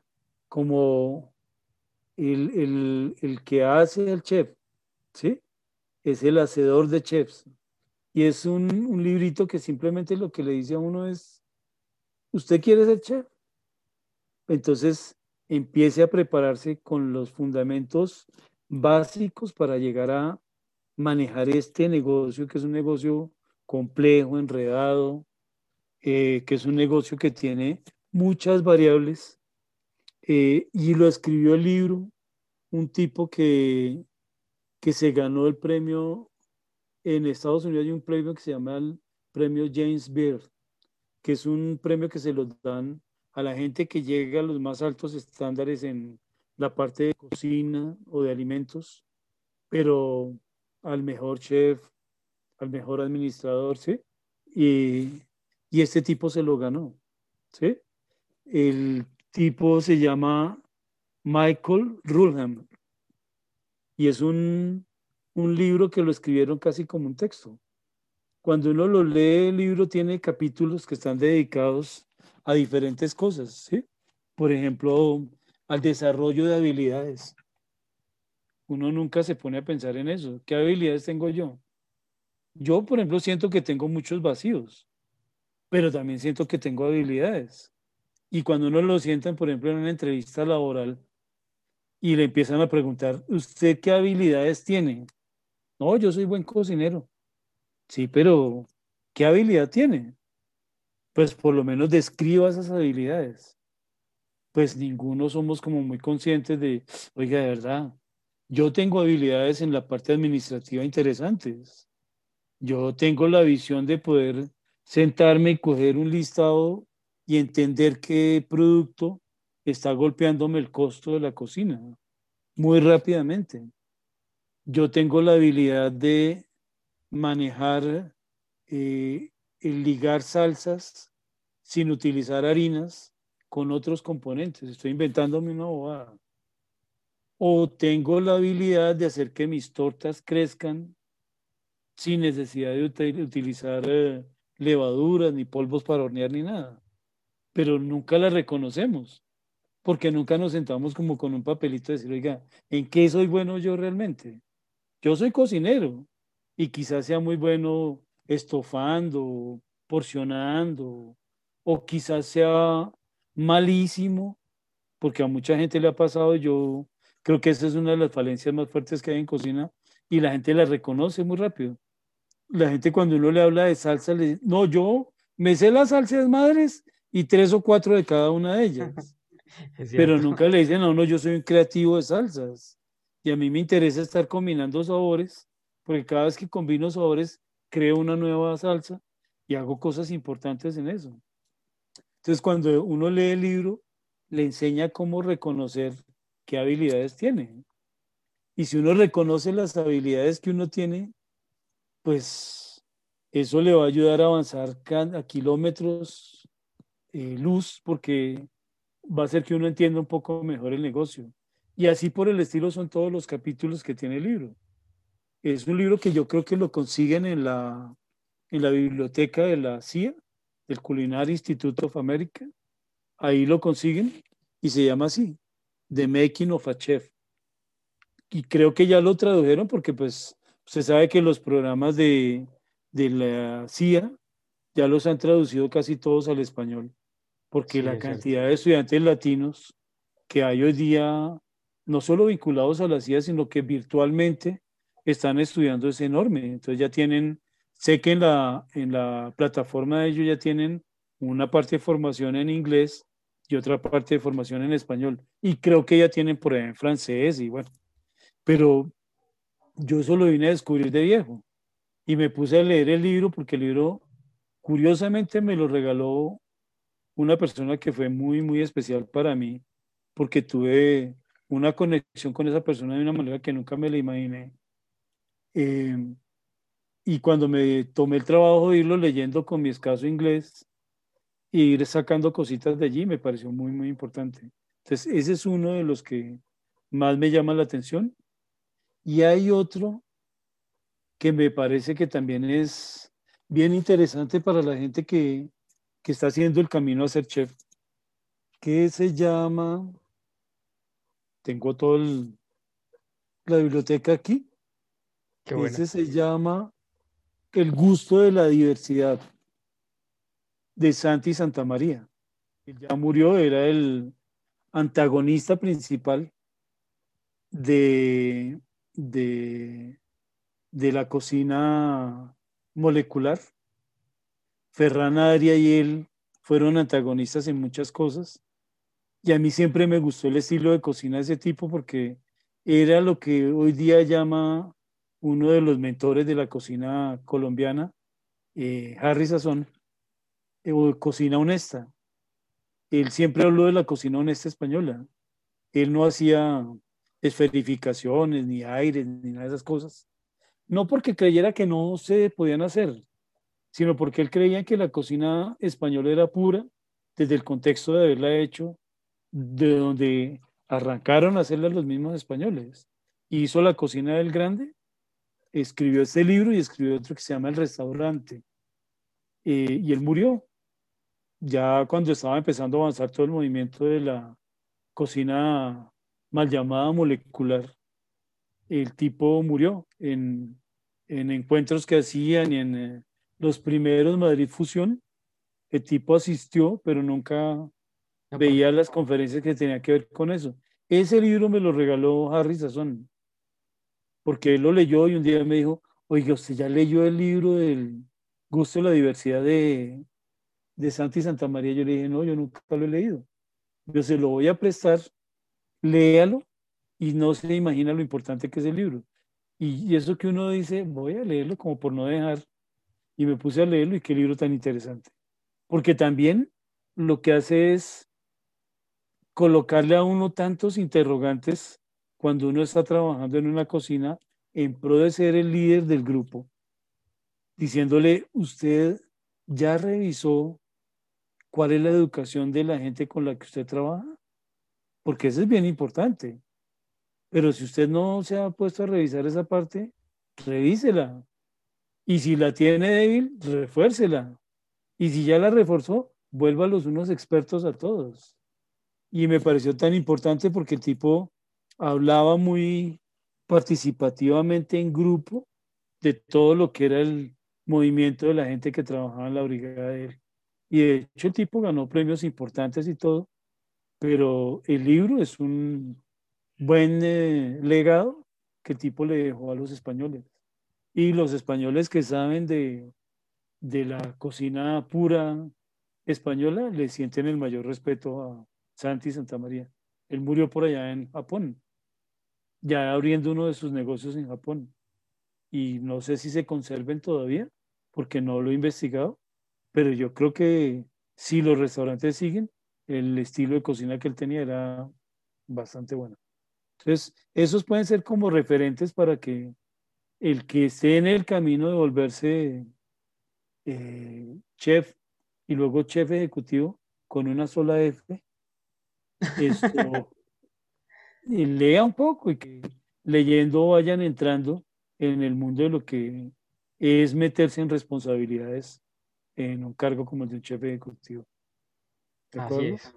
como el, el, el, que hace el chef, ¿sí? Es el hacedor de chefs. Y es un, un librito que simplemente lo que le dice a uno es, ¿usted quiere ser chef? Entonces empiece a prepararse con los fundamentos básicos para llegar a manejar este negocio, que es un negocio complejo, enredado, eh, que es un negocio que tiene muchas variables. Eh, y lo escribió el libro un tipo que, que se ganó el premio en Estados Unidos hay un premio que se llama el premio James Beard, que es un premio que se lo dan a la gente que llega a los más altos estándares en la parte de cocina o de alimentos, pero al mejor chef, al mejor administrador, ¿sí? Y, y este tipo se lo ganó, ¿sí? El tipo se llama Michael Rulham y es un, un libro que lo escribieron casi como un texto. Cuando uno lo lee, el libro tiene capítulos que están dedicados a diferentes cosas, ¿sí? Por ejemplo, al desarrollo de habilidades, uno nunca se pone a pensar en eso. ¿Qué habilidades tengo yo? Yo, por ejemplo, siento que tengo muchos vacíos, pero también siento que tengo habilidades. Y cuando uno lo sientan, por ejemplo, en una entrevista laboral y le empiezan a preguntar, ¿usted qué habilidades tiene? No, yo soy buen cocinero. Sí, pero ¿qué habilidad tiene? Pues por lo menos describa esas habilidades. Pues ninguno somos como muy conscientes de, oiga, de verdad, yo tengo habilidades en la parte administrativa interesantes. Yo tengo la visión de poder sentarme y coger un listado y entender qué producto está golpeándome el costo de la cocina muy rápidamente. Yo tengo la habilidad de manejar, eh, ligar salsas sin utilizar harinas con otros componentes. Estoy inventándome una bobada o tengo la habilidad de hacer que mis tortas crezcan sin necesidad de utilizar eh, levaduras, ni polvos para hornear, ni nada. Pero nunca las reconocemos, porque nunca nos sentamos como con un papelito de decir, oiga, ¿en qué soy bueno yo realmente? Yo soy cocinero y quizás sea muy bueno estofando, porcionando, o quizás sea malísimo, porque a mucha gente le ha pasado, yo Creo que esa es una de las falencias más fuertes que hay en cocina y la gente la reconoce muy rápido. La gente cuando uno le habla de salsa, le dice, no, yo me sé las salsas madres y tres o cuatro de cada una de ellas. Pero nunca le dicen, no, no, yo soy un creativo de salsas. Y a mí me interesa estar combinando sabores, porque cada vez que combino sabores, creo una nueva salsa y hago cosas importantes en eso. Entonces, cuando uno lee el libro, le enseña cómo reconocer qué habilidades tiene. Y si uno reconoce las habilidades que uno tiene, pues eso le va a ayudar a avanzar a kilómetros eh, luz porque va a hacer que uno entienda un poco mejor el negocio. Y así por el estilo son todos los capítulos que tiene el libro. Es un libro que yo creo que lo consiguen en la, en la biblioteca de la CIA, del Culinary Institute of America. Ahí lo consiguen y se llama así, The Making of a Chef. Y creo que ya lo tradujeron porque pues se sabe que los programas de, de la CIA ya los han traducido casi todos al español, porque la cantidad de estudiantes latinos que hay hoy día, no solo vinculados a la CIA, sino que virtualmente están estudiando es enorme. Entonces ya tienen, sé que en la, en la plataforma de ellos ya tienen una parte de formación en inglés y otra parte de formación en español. Y creo que ya tienen por ahí en francés y bueno. Pero yo eso lo vine a descubrir de viejo. Y me puse a leer el libro porque el libro, curiosamente, me lo regaló una persona que fue muy, muy especial para mí, porque tuve una conexión con esa persona de una manera que nunca me la imaginé. Em, y cuando me tomé el trabajo de irlo leyendo con mi escaso inglés, y ir sacando cositas de allí me pareció muy, muy importante. Entonces, ese es uno de los que más me llama la atención. Y hay otro que me parece que también es bien interesante para la gente que, que está haciendo el camino a ser chef, que se llama, tengo toda la biblioteca aquí, que ese se llama El gusto de la diversidad de Santi Santa María. ya murió, era el antagonista principal de, de, de la cocina molecular. Ferran Adria y él fueron antagonistas en muchas cosas. Y a mí siempre me gustó el estilo de cocina de ese tipo porque era lo que hoy día llama uno de los mentores de la cocina colombiana, eh, Harry Sazón, o cocina honesta. Él siempre habló de la cocina honesta española. Él no hacía esferificaciones, ni aires, ni nada de esas cosas. No porque creyera que no se podían hacer, sino porque él creía que la cocina española era pura desde el contexto de haberla hecho de donde arrancaron a hacerla los mismos españoles. Hizo la cocina del grande, escribió este libro y escribió otro que se llama El restaurante. Eh, y él murió ya cuando estaba empezando a avanzar todo el movimiento de la cocina mal llamada molecular, el tipo murió en, en encuentros que hacían y en eh, los primeros Madrid Fusión. El tipo asistió, pero nunca veía las conferencias que tenía que ver con eso. Ese libro me lo regaló Harry Sazón, porque él lo leyó y un día me dijo, oiga, usted ya leyó el libro del gusto de la diversidad de, de Santi Santa María. Yo le dije, no, yo nunca lo he leído. Yo se lo voy a prestar, léalo y no se imagina lo importante que es el libro. Y, y eso que uno dice, voy a leerlo como por no dejar. Y me puse a leerlo y qué libro tan interesante. Porque también lo que hace es colocarle a uno tantos interrogantes cuando uno está trabajando en una cocina en pro de ser el líder del grupo, diciéndole, usted ya revisó cuál es la educación de la gente con la que usted trabaja, porque eso es bien importante. Pero si usted no se ha puesto a revisar esa parte, revísela. Y si la tiene débil, refuércela. Y si ya la reforzó, vuelva a los unos expertos a todos y me pareció tan importante porque el tipo hablaba muy participativamente en grupo de todo lo que era el movimiento de la gente que trabajaba en la brigada de él. Y de hecho el tipo ganó premios importantes y todo, pero el libro es un buen eh, legado que el tipo le dejó a los españoles. Y los españoles que saben de, de la cocina pura española le sienten el mayor respeto a, Santi Santa María. Él murió por allá en Japón, ya abriendo uno de sus negocios en Japón. Y no sé si se conserven todavía, porque no lo he investigado, pero yo creo que si los restaurantes siguen, el estilo de cocina que él tenía era bastante bueno. Entonces, esos pueden ser como referentes para que el que esté en el camino de volverse eh, chef y luego chef ejecutivo con una sola F, esto, y lea un poco y que leyendo vayan entrando en el mundo de lo que es meterse en responsabilidades en un cargo como el de un chef ejecutivo. Así es.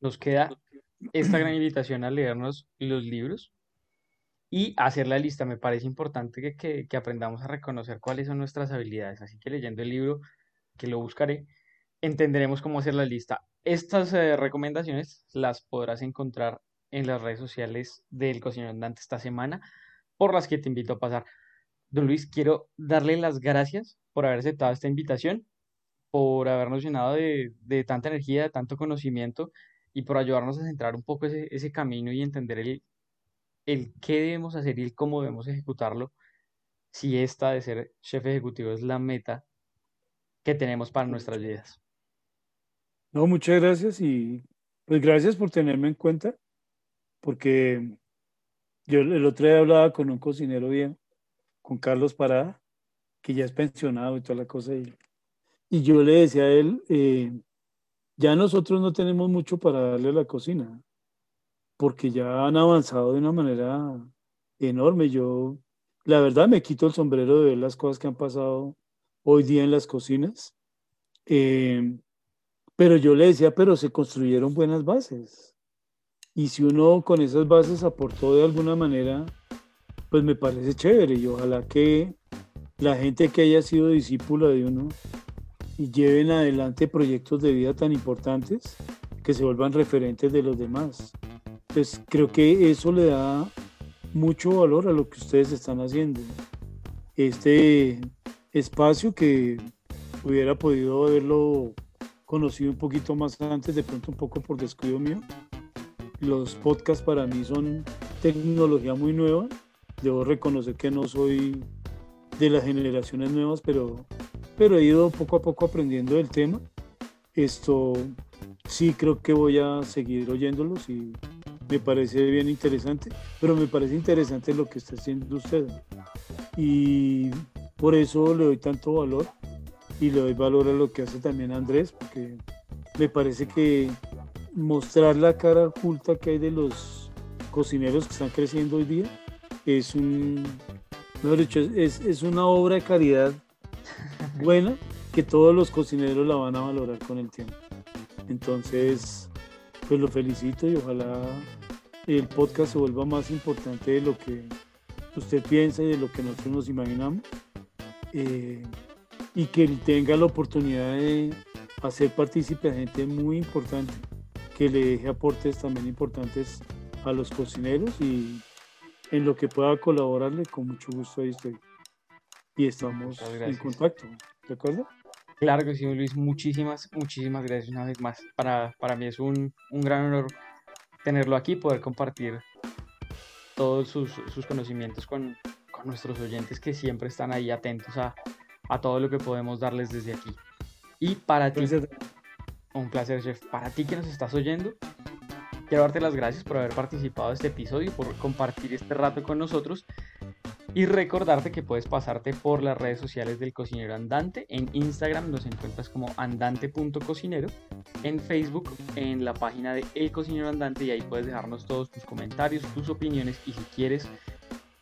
Nos queda esta gran invitación a leernos los libros y hacer la lista. Me parece importante que, que, que, aprendamos a reconocer cuáles son nuestras habilidades. Así que leyendo el libro, que lo buscaré, entenderemos cómo hacer la lista. Estas eh, recomendaciones las podrás encontrar en las redes sociales del Cocinero Andante esta semana, por las que te invito a pasar. Don Luis, quiero darle las gracias por haber aceptado esta invitación, por habernos llenado de, tanta energía, de tanto conocimiento y por ayudarnos a centrar un poco ese, ese camino y entender el, el qué debemos hacer y el cómo debemos ejecutarlo, si esta de ser jefe ejecutivo es la meta que tenemos para nuestras vidas. No, muchas gracias y pues gracias por tenerme en cuenta, porque yo el otro día hablaba con un cocinero bien, con Carlos Parada, que ya es pensionado y toda la cosa, y, y yo le decía a él, eh, ya nosotros no tenemos mucho para darle a la cocina, porque ya han avanzado de una manera enorme. Yo, la verdad, me quito el sombrero de ver las cosas que han pasado hoy día en las cocinas. Eh, pero yo le decía, pero se construyeron buenas bases. Y si uno con esas bases aportó de alguna manera, pues me parece chévere. Y ojalá que la gente que haya sido discípula de uno y lleven adelante proyectos de vida tan importantes que se vuelvan referentes de los demás. Pues creo que eso le da mucho valor a lo que ustedes están haciendo. Este espacio que hubiera podido haberlo conocido un poquito más antes, de pronto un poco por descuido mío. Los podcasts para mí son tecnología muy nueva. Debo reconocer que no soy de las generaciones nuevas, pero, pero he ido poco a poco aprendiendo del tema. Esto sí creo que voy a seguir oyéndolos y me parece bien interesante, pero me parece interesante lo que está haciendo usted. Y por eso le doy tanto valor y le doy valor a lo que hace también Andrés, porque me parece que mostrar la cara oculta que hay de los cocineros que están creciendo hoy día es un, mejor dicho, es, es una obra de caridad buena que todos los cocineros la van a valorar con el tiempo. Entonces, pues lo felicito y ojalá el podcast se vuelva más importante de lo que usted piensa y de lo que nosotros nos imaginamos. Eh, y que tenga la oportunidad de hacer partícipe a gente muy importante, que le deje aportes también importantes a los cocineros y en lo que pueda colaborarle, con mucho gusto ahí estoy. Y estamos en contacto, ¿de acuerdo? Claro que sí, Luis, muchísimas, muchísimas gracias una vez más. Para, para mí es un, un gran honor tenerlo aquí, poder compartir todos sus, sus conocimientos con, con nuestros oyentes que siempre están ahí atentos a, a todo lo que podemos darles desde aquí. Y para ti, un placer, chef. Para ti que nos estás oyendo, quiero darte las gracias por haber participado de este episodio y por compartir este rato con nosotros. Y recordarte que puedes pasarte por las redes sociales del Cocinero Andante. En Instagram nos encuentras como andante.cocinero. En Facebook, en la página de El Cocinero Andante. Y ahí puedes dejarnos todos tus comentarios, tus opiniones. Y si quieres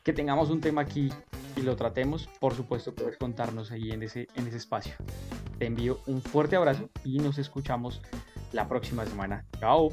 que tengamos un tema aquí y lo tratemos, por supuesto puedes contarnos ahí en ese, en ese espacio. Te envío un fuerte abrazo y nos escuchamos la próxima semana. Chao.